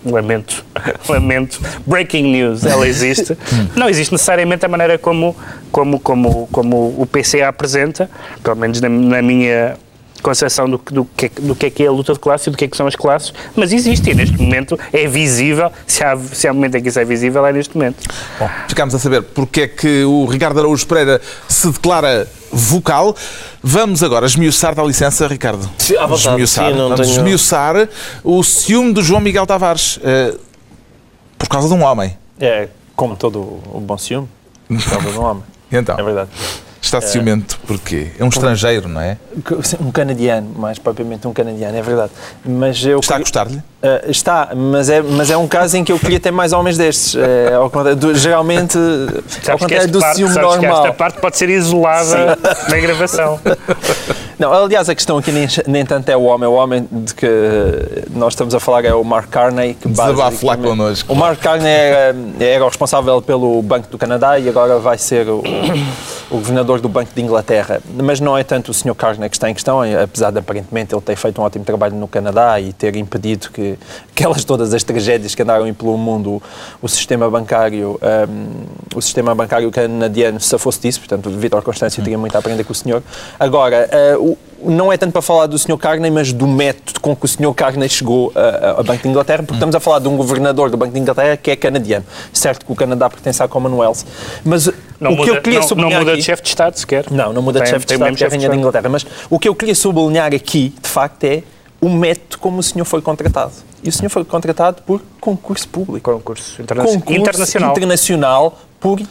Speaker 4: Lamento, lamento. Breaking news, ela existe. Não existe necessariamente a maneira como, como, como, como o PC a apresenta, pelo menos na, na minha concepção do, que- do, que, é- do que é que é a luta de classe e do que é que são as classes, mas existe e neste momento é visível, se há, se há um momento em que isso é visível, é neste momento.
Speaker 1: Bom, ficámos a saber porque é que o Ricardo Araújo Pereira se declara vocal. Vamos agora esmiuçar, dá licença, Ricardo.
Speaker 2: Sim, à vontade.
Speaker 1: Esmiuçar,
Speaker 2: Sim, não
Speaker 1: vamos
Speaker 2: tenho-
Speaker 1: esmiuçar o ciúme do João Miguel Tavares eh, por causa de um homem.
Speaker 3: É, como todo o bom ciúme, talvez um homem.
Speaker 1: Então,
Speaker 3: É verdade.
Speaker 1: Está ciumento porquê? É um estrangeiro, não é?
Speaker 3: Um canadiano, mais propriamente um canadiano, é verdade. Mas eu
Speaker 1: Está a gostar-lhe?
Speaker 3: Ah, está, mas é, mas é um caso em que eu queria ter mais homens destes. É, ao contrário do- geralmente, ao
Speaker 4: Sabes que,
Speaker 3: contrário do
Speaker 4: parte,
Speaker 3: ciúme
Speaker 4: sabes que
Speaker 3: normal.
Speaker 4: esta parte pode ser isolada na gravação.
Speaker 3: Não, aliás, a questão aqui nem, nem tanto é o homem. O homem de que nós estamos a falar é o Mark Carney. Que
Speaker 1: lá connosco.
Speaker 3: O Mark Carney era, era o responsável pelo Banco do Canadá e agora vai ser o, o governador do Banco de Inglaterra. Mas não é tanto o Sr. Carney que está em questão, apesar de aparentemente ele ter feito um ótimo trabalho no Canadá e ter impedido que aquelas todas as tragédias que andaram pelo mundo, o, sistema bancário, hum, o sistema bancário canadiano se fosse disso, portanto, o Vítor Constâncio teria muito a aprender com o senhor. Agora, o- não é tanto para falar do Sr. Carney, mas do método com que o Sr. Carney chegou ao Banco de Inglaterra, porque estamos a falar de um governador do Banco de Inglaterra que é canadiano. Certo que o Canadá pertence à Commonwealth, mas
Speaker 4: Não
Speaker 3: o
Speaker 4: muda,
Speaker 3: que eu queria
Speaker 4: não, não
Speaker 3: sublinhar
Speaker 4: muda
Speaker 3: aqui-
Speaker 4: de chefe de Estado sequer.
Speaker 3: não, não muda de
Speaker 4: Tem-
Speaker 3: chefe de
Speaker 4: tem o
Speaker 3: Estado, que é a
Speaker 4: chefe de
Speaker 3: Rainha de. Inglaterra. Mas o que eu queria sublinhar aqui, de facto, é o método como o senhor foi contratado. E o senhor foi contratado por concurso público.
Speaker 4: Concurso interna-
Speaker 3: Concurso
Speaker 4: internacional.
Speaker 3: internacional,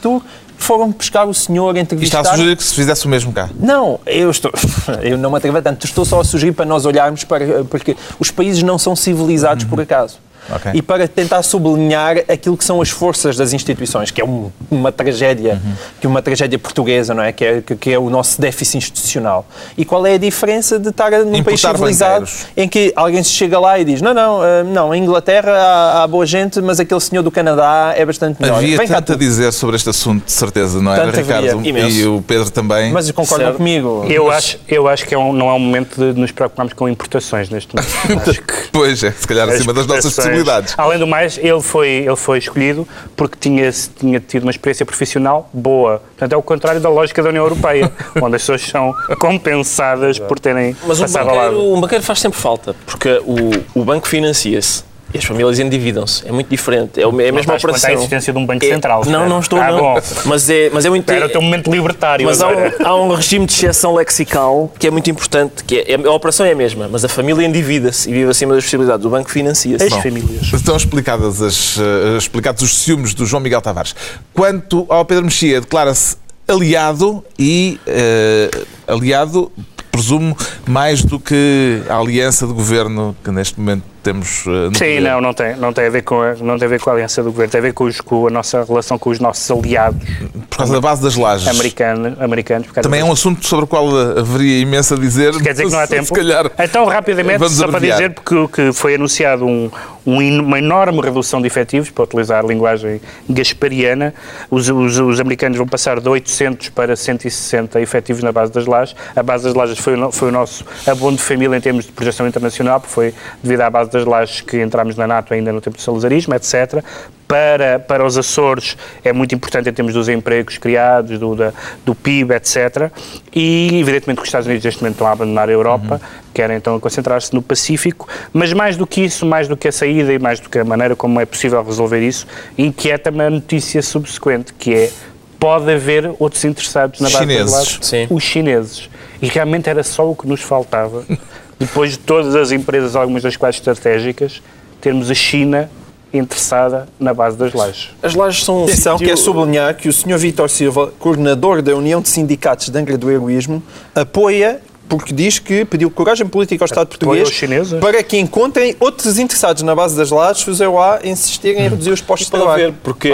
Speaker 3: duro. Foram buscar o senhor,
Speaker 1: E está
Speaker 3: entrevistar...
Speaker 1: a sugerir que se fizesse o mesmo cá.
Speaker 3: Não, eu estou. Eu não me atrevo tanto. Estou só a sugerir para nós olharmos para. Porque os países não são civilizados por acaso.
Speaker 1: Ok.
Speaker 3: E para tentar sublinhar aquilo que são as forças das instituições, que é um- uma tragédia, que é uma tragédia portuguesa, não é? Que, é? que- é o nosso déficit institucional. E qual é a diferença de estar num país
Speaker 1: Importar
Speaker 3: civilizado
Speaker 1: banqueiros.
Speaker 3: em que alguém se chega lá e diz: não, não, ah, não, em Inglaterra há, há boa gente, mas aquele senhor do Canadá é bastante melhor.
Speaker 1: Havia
Speaker 3: Vem cá
Speaker 1: tanto a dizer sobre este assunto, de certeza, não é,
Speaker 3: Tanto
Speaker 1: Ricardo?
Speaker 2: Imenso.
Speaker 1: E o Pedro também.
Speaker 3: Mas concordam
Speaker 2: Certo.
Speaker 3: comigo.
Speaker 4: Eu acho, eu acho que é um- não é um momento de nos preocuparmos com importações neste momento. Acho que
Speaker 1: Pois é, se calhar acima das nossas
Speaker 4: exportações-
Speaker 1: possibilidades.
Speaker 4: Além do mais, ele foi, ele foi escolhido porque tinha, tinha tido uma experiência profissional boa. Portanto, é o contrário da lógica da União Europeia, onde as pessoas são compensadas por terem
Speaker 2: Mas um
Speaker 4: passado lado.
Speaker 2: banqueiro, um banqueiro faz sempre falta, porque o, o banco financia-se e as famílias endividam-se. É muito diferente. É, o- é a mesma
Speaker 4: quanto à
Speaker 2: operação.
Speaker 4: existência de um banco
Speaker 2: É-
Speaker 4: central,
Speaker 2: Não,
Speaker 4: espera.
Speaker 2: não estou,
Speaker 4: Ah,
Speaker 2: não.
Speaker 4: bom.
Speaker 2: Mas é, mas é muito...
Speaker 4: Era o teu momento libertário
Speaker 2: Mas há um, há um regime de exceção lexical que é muito importante, que é, a operação é a mesma, mas a família endivida-se e vive acima das possibilidades. O banco financia-se.
Speaker 4: As famílias.
Speaker 1: Estão explicadas as, eh, explicados os ciúmes do João Miguel Tavares. Quanto ao Pedro Mexia, declara-se aliado e eh, aliado, presumo, mais do que a aliança de governo que neste momento temos eh,
Speaker 4: Sim, não, não tem, não tem a ver com a, não tem a ver com a aliança do governo, tem a ver com, os- com a nossa relação com os nossos aliados
Speaker 1: Por causa da base das lajes.
Speaker 4: americanos, americanos
Speaker 1: Também é um assunto sobre o qual eh, haveria imenso a dizer.
Speaker 4: Quer dizer que não há tempo?
Speaker 1: Se calhar.
Speaker 4: Então, rapidamente, só para dizer, porque que foi anunciado um, uma enorme redução de efetivos, para utilizar a linguagem gaspariana. Os, os- os americanos vão passar de 800 para 160 efetivos na base das lajes. A base das lajes foi, foi o nosso abono de família em termos de projeção internacional, porque foi devido à base das lajes que entramos na NATO ainda no tempo do salazarismo, etc. Para, para os Açores é muito importante em termos dos empregos criados, do, da- do PIB, etc. E, evidentemente, que os Estados Unidos neste momento estão a abandonar a Europa, querem então concentrar-se no Pacífico, mas mais do que isso, mais do que a saída e mais do que a maneira como é possível resolver isso, inquieta-me a notícia subsequente, que é pode haver outros interessados na base
Speaker 1: Chineses.
Speaker 2: Sim.
Speaker 4: os chineses. E realmente era só o que nos faltava, depois de todas as empresas, algumas das quais estratégicas, termos a China interessada na base das lajes.
Speaker 2: As lajes são um
Speaker 3: Atenção,
Speaker 2: sítio-
Speaker 3: quer sublinhar que o Sr. Vítor Silva, coordenador da União de Sindicatos de Angra do Heroísmo, apoia porque diz que pediu coragem política ao Estado
Speaker 4: Apoio
Speaker 3: português
Speaker 4: chineses.
Speaker 3: para que encontrem outros interessados na base das lajes, se o a insistirem em reduzir os postos de trabalho.
Speaker 2: haver, porque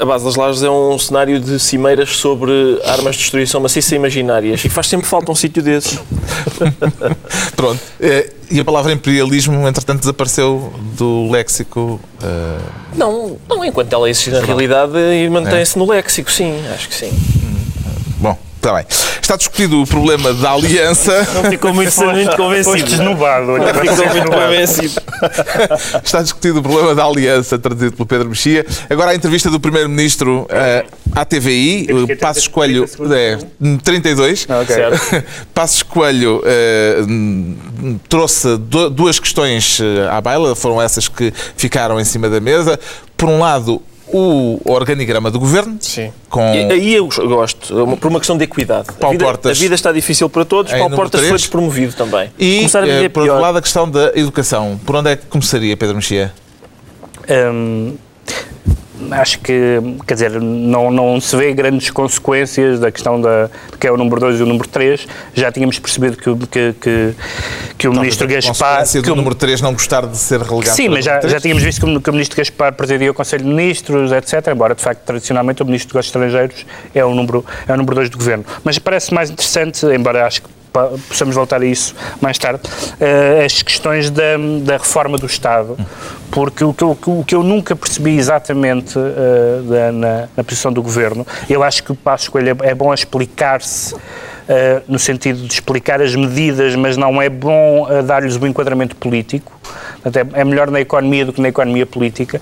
Speaker 2: a base das lajes é um cenário de cimeiras sobre armas de destruição maciça imaginárias e faz sempre falta um sítio desses.
Speaker 1: Pronto. Eh, E a palavra imperialismo, entretanto, desapareceu do léxico. eh,
Speaker 2: Não, não enquanto ela existe na realidade e mantém-se no léxico, sim, acho que sim.
Speaker 1: Está bem. Está discutido o problema da aliança.
Speaker 2: Não ficou muito, muito convencido.
Speaker 4: desnubado. olha,
Speaker 2: Ficou muito convencido.
Speaker 1: Está discutido o problema da aliança, traduzido pelo Pedro Mexia. Agora a entrevista do Primeiro-Ministro eh, à TVI, o Passos
Speaker 4: 30
Speaker 1: Coelho, é, 32.
Speaker 2: Certo.
Speaker 1: Passos Coelho hum, trouxe du- duas questões eh, à baila, foram essas que ficaram em cima da mesa. Por um lado, o organigrama do governo,
Speaker 2: Sim.
Speaker 1: com
Speaker 2: E aí eu gosto, é por uma questão de equidade. A
Speaker 1: Paulo
Speaker 2: vida,
Speaker 1: Portas.
Speaker 2: a vida está difícil para todos, Paulo Portas
Speaker 1: três.
Speaker 2: foi despromovido também.
Speaker 1: E,
Speaker 2: Começar a
Speaker 1: eh,
Speaker 2: viver
Speaker 1: por outro lado, a questão da educação. Por onde é que começaria, Pedro Mexia?
Speaker 4: Hum, acho que, quer dizer, não, não se vê grandes consequências da questão da, que é o número 2 e o número 3. Já tínhamos percebido que, o- que, que, que o Ministro
Speaker 1: Talvez a
Speaker 4: Gaspar... que
Speaker 1: do
Speaker 4: o-
Speaker 1: número 3 não gostar de ser relegado
Speaker 4: Sim, mas já, já tínhamos visto que o, que o Ministro Gaspar presidia o Conselho de Ministros, etc. Embora, de facto, tradicionalmente o Ministro dos Estrangeiros é o número, é o número 2 do Governo. Mas parece mais interessante, embora acho que possamos voltar a isso mais tarde, eh, as questões da, da reforma do Estado, porque o que eu, o que eu nunca percebi exatamente eh, da- na, na posição do Governo, eu acho que o Passo Escolha é bom a explicar-se Uh, no sentido de explicar as medidas, mas não é bom dar-lhes o enquadramento político. Portanto, é, é melhor na economia do que na economia política.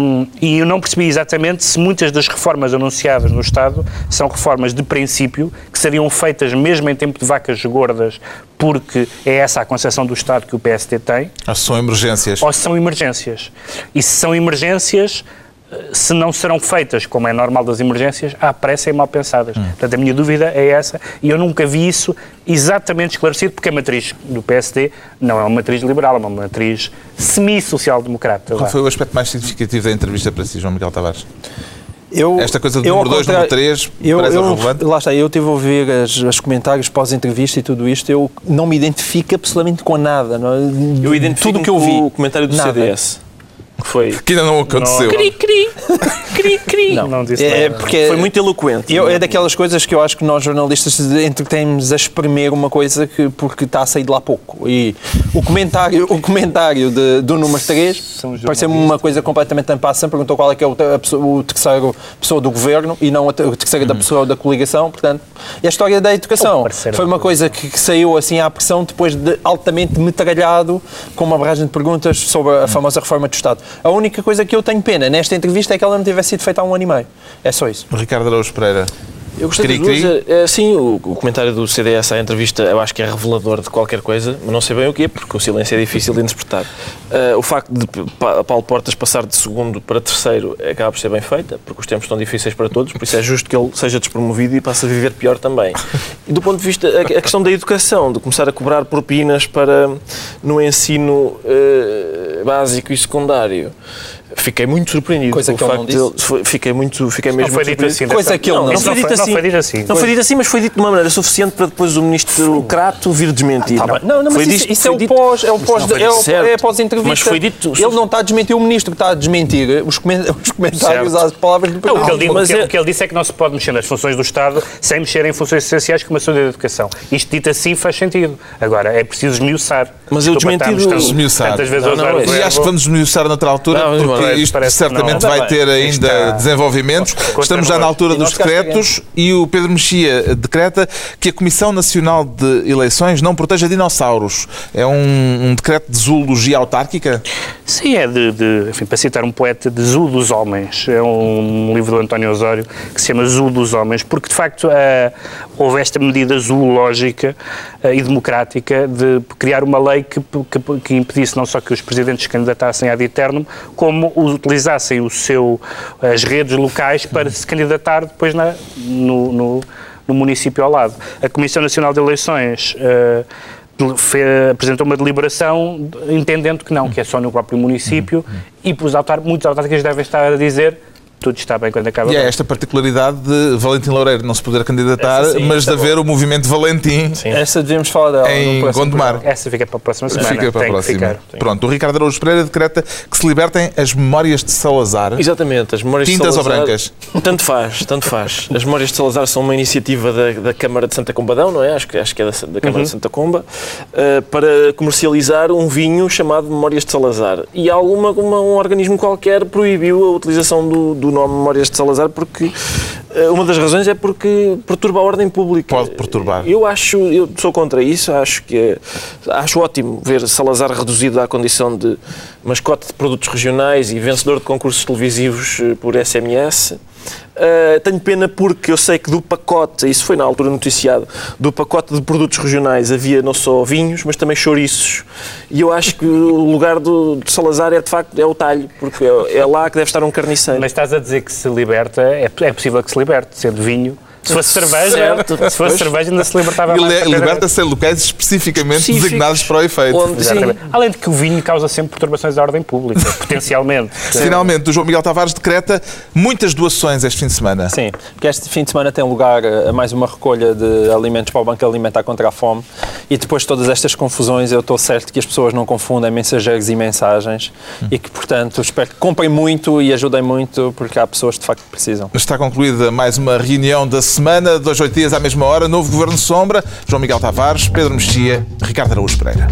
Speaker 4: Um, e eu não percebi exatamente se muitas das reformas anunciadas no Estado são reformas de princípio, que seriam feitas mesmo em tempo de vacas gordas, porque é essa a concepção do Estado que o PSD tem,
Speaker 1: Ah, São emergências.
Speaker 4: ou se são emergências. E se são emergências, se não serão feitas, como é normal das emergências, à pressa e mal pensadas. Portanto, a minha dúvida é essa, e eu nunca vi isso exatamente esclarecido, porque a matriz do PSD não é uma matriz liberal, é uma matriz semi-social-democrata.
Speaker 1: Qual foi o aspecto mais significativo da entrevista para si, João Miguel Tavares?
Speaker 3: Eu,
Speaker 1: Esta coisa do número 2,
Speaker 3: contrário-
Speaker 1: número 3,
Speaker 3: eu,
Speaker 1: parece
Speaker 3: eu,
Speaker 1: relevante?
Speaker 3: Lá está, eu estive a ouvir as, os comentários pós-entrevista e tudo isto, eu não me identifico absolutamente com nada. Não, é?
Speaker 2: Eu identifico
Speaker 3: tudo que eu vi.
Speaker 2: o comentário do
Speaker 3: nada.
Speaker 2: CDS, que foi,
Speaker 1: Que ainda não aconteceu.
Speaker 4: Cri, cri, cri, cri. Não, não disse
Speaker 3: É,
Speaker 4: nada.
Speaker 3: porque
Speaker 2: foi muito eloquente.
Speaker 3: Eu, é daquelas coisas que eu acho que nós jornalistas entretemos a espremer uma coisa que, porque está a sair de lá pouco. E o comentário, o comentário de, do número 3
Speaker 4: os
Speaker 3: pareceu-me uma coisa completamente tampassa. Perguntou qual é que é o, pessoa- o terceiro pessoa do governo e não a, te- a terceira da pessoa da coligação. Portanto, e a história da educação foi uma coisa que, que saiu assim à pressão depois de altamente metralhado com uma barragem de perguntas sobre a famosa reforma do Estado. A única coisa que eu tenho pena nesta entrevista é que ela não tivesse sido feita há um ano e meio. É só isso.
Speaker 1: Ricardo Araújo Pereira.
Speaker 2: Eu gostei das
Speaker 1: Cri-cri.
Speaker 2: duas. É, sim, o, o comentário do CDS à entrevista eu acho que é revelador de qualquer coisa, mas não sei bem o que é, porque o silêncio é difícil de interpretar. Ah, o facto de Pa- Paulo Portas passar de segundo para terceiro acaba por ser bem feita, porque os tempos estão difíceis para todos, por isso é justo que ele seja despromovido e passe a viver pior também. E do ponto de vista, a, a questão da educação, de começar a cobrar propinas para no ensino eh, básico e secundário. Fiquei muito surpreendido
Speaker 3: Coisa
Speaker 2: com o
Speaker 3: que ele
Speaker 2: facto
Speaker 3: não
Speaker 2: de
Speaker 3: disse.
Speaker 2: ele- foi- fiquei muito, fiquei
Speaker 4: Não
Speaker 2: mesmo
Speaker 4: foi dito
Speaker 2: surpreendido.
Speaker 4: assim.
Speaker 3: Coisa
Speaker 4: dessa-
Speaker 3: que ele não
Speaker 4: não,
Speaker 3: disse.
Speaker 4: não, foi, não foi dito assim.
Speaker 2: Não foi dito assim, mas foi dito de uma maneira suficiente para depois o ministro Crato vir desmentir.
Speaker 3: Tá bem. Não, não, mas
Speaker 2: Foi
Speaker 3: isso,
Speaker 2: dito-
Speaker 3: isso é
Speaker 2: foi
Speaker 3: o
Speaker 2: dito-
Speaker 3: pós, é o pós,
Speaker 2: foi
Speaker 3: é
Speaker 2: dito
Speaker 3: é pós-entrevista.
Speaker 2: Mas foi dito-
Speaker 3: Ele não está a desmentir o ministro, está a desmentir os, comen- os comentários
Speaker 4: Certo.
Speaker 3: às palavras do
Speaker 4: Não, o, que ele,
Speaker 3: Presidente.
Speaker 4: disse-
Speaker 2: mas
Speaker 4: o que-
Speaker 2: é-
Speaker 4: o que ele disse é que não se pode mexer nas funções do Estado sem mexer em funções essenciais como a saúde e a educação. Isto dito assim faz sentido. Agora, é preciso esmiuçar.
Speaker 2: Mas eu
Speaker 4: Desculpa
Speaker 2: desmenti.
Speaker 4: Tantas vezes
Speaker 2: Não, não,
Speaker 4: o
Speaker 2: é-
Speaker 1: E acho que vamos esmiuçar noutra altura, Porque isto
Speaker 4: Parece que
Speaker 1: certamente vai ter ainda
Speaker 4: Está-
Speaker 1: desenvolvimentos. Estamos já na altura dos decretos e o Pedro Mexia decreta que a Comissão Nacional de Eleições não proteja dinossauros. É um, um decreto de zoologia autárquica?
Speaker 4: Sim, é de, de- enfim, para citar um poeta, de Zoo dos Homens. É um livro do António Osório que se chama Zoo dos Homens, porque de facto eh, houve esta medida zoológica eh, e democrática de criar uma lei que, que, que impedisse não só que os presidentes se candidatassem ad eternum, como utilizassem o seu, as redes locais para se candidatar depois na, no, no, no município ao lado. A Comissão Nacional de Eleições. eh, apresentou uma deliberação entendendo que não, que é só no próprio município e os autar, muitos autárquicos devem estar a dizer tudo está bem quando acaba
Speaker 1: E é esta particularidade de Valentim Loureiro não se poder candidatar,
Speaker 2: sim,
Speaker 1: mas de
Speaker 2: é
Speaker 1: haver o movimento Valentim
Speaker 3: Essa devíamos falar dela
Speaker 1: em Gondomar.
Speaker 3: programa.
Speaker 4: Essa fica para a próxima semana.
Speaker 1: Fica para a
Speaker 4: Tem que
Speaker 1: próxima. Pronto, o Ricardo Araújo Pereira decreta que se libertem as memórias de Salazar.
Speaker 2: Exatamente, as memórias
Speaker 1: Tintas
Speaker 2: de
Speaker 1: ou
Speaker 2: Salazar,
Speaker 1: brancas?
Speaker 2: Tanto faz, tanto faz. As memórias de Salazar são uma iniciativa da, da Câmara de Santa Combadão, não é? Acho que, acho que é da, da Câmara
Speaker 1: Uhum.
Speaker 2: de Santa Comba, eh, para comercializar um vinho chamado Memórias de Salazar. E alguma, uma, um organismo qualquer proibiu a utilização do, do nome Memórias de Salazar porque eh, uma das razões é porque perturba a ordem pública.
Speaker 1: Pode perturbar.
Speaker 2: Eu acho, eu sou contra isso, acho que é, acho ótimo ver Salazar reduzido à condição de mascote de produtos regionais e vencedor de concursos televisivos eh, por SMS. Uh, tenho pena porque eu sei que do pacote, isso foi na altura noticiado, do pacote de produtos regionais havia não só vinhos, mas também chouriços. E eu acho que o lugar do, do Salazar é de facto é o talho, porque é, é lá que deve estar um carniceiro.
Speaker 4: Mas estás a dizer que se liberta, é, é possível que se liberte, sendo vinho. Se fosse cerveja,
Speaker 2: Certo.
Speaker 4: se fosse cerveja ainda se libertava
Speaker 1: E
Speaker 4: mais. rapidamente.
Speaker 1: liberta-se em locais especificamente
Speaker 2: Específicos.
Speaker 1: designados para o efeito.
Speaker 2: Onde-.
Speaker 4: Além de que o vinho causa sempre perturbações à ordem pública, potencialmente.
Speaker 1: Finalmente, o João Miguel Tavares decreta muitas doações este fim de semana.
Speaker 3: Sim, porque este fim de semana tem lugar eh, mais uma recolha de alimentos para o Banco Alimentar contra a Fome e depois de todas estas confusões eu estou certo que as pessoas não confundem mensageiros e mensagens e que, portanto, espero que comprem muito e ajudem muito porque há pessoas de facto que precisam.
Speaker 1: Está concluída mais uma reunião da semana, dois, oito dias à mesma hora, novo Governo Sombra, João Miguel Tavares, Pedro Mexia, Ricardo Araújo Pereira.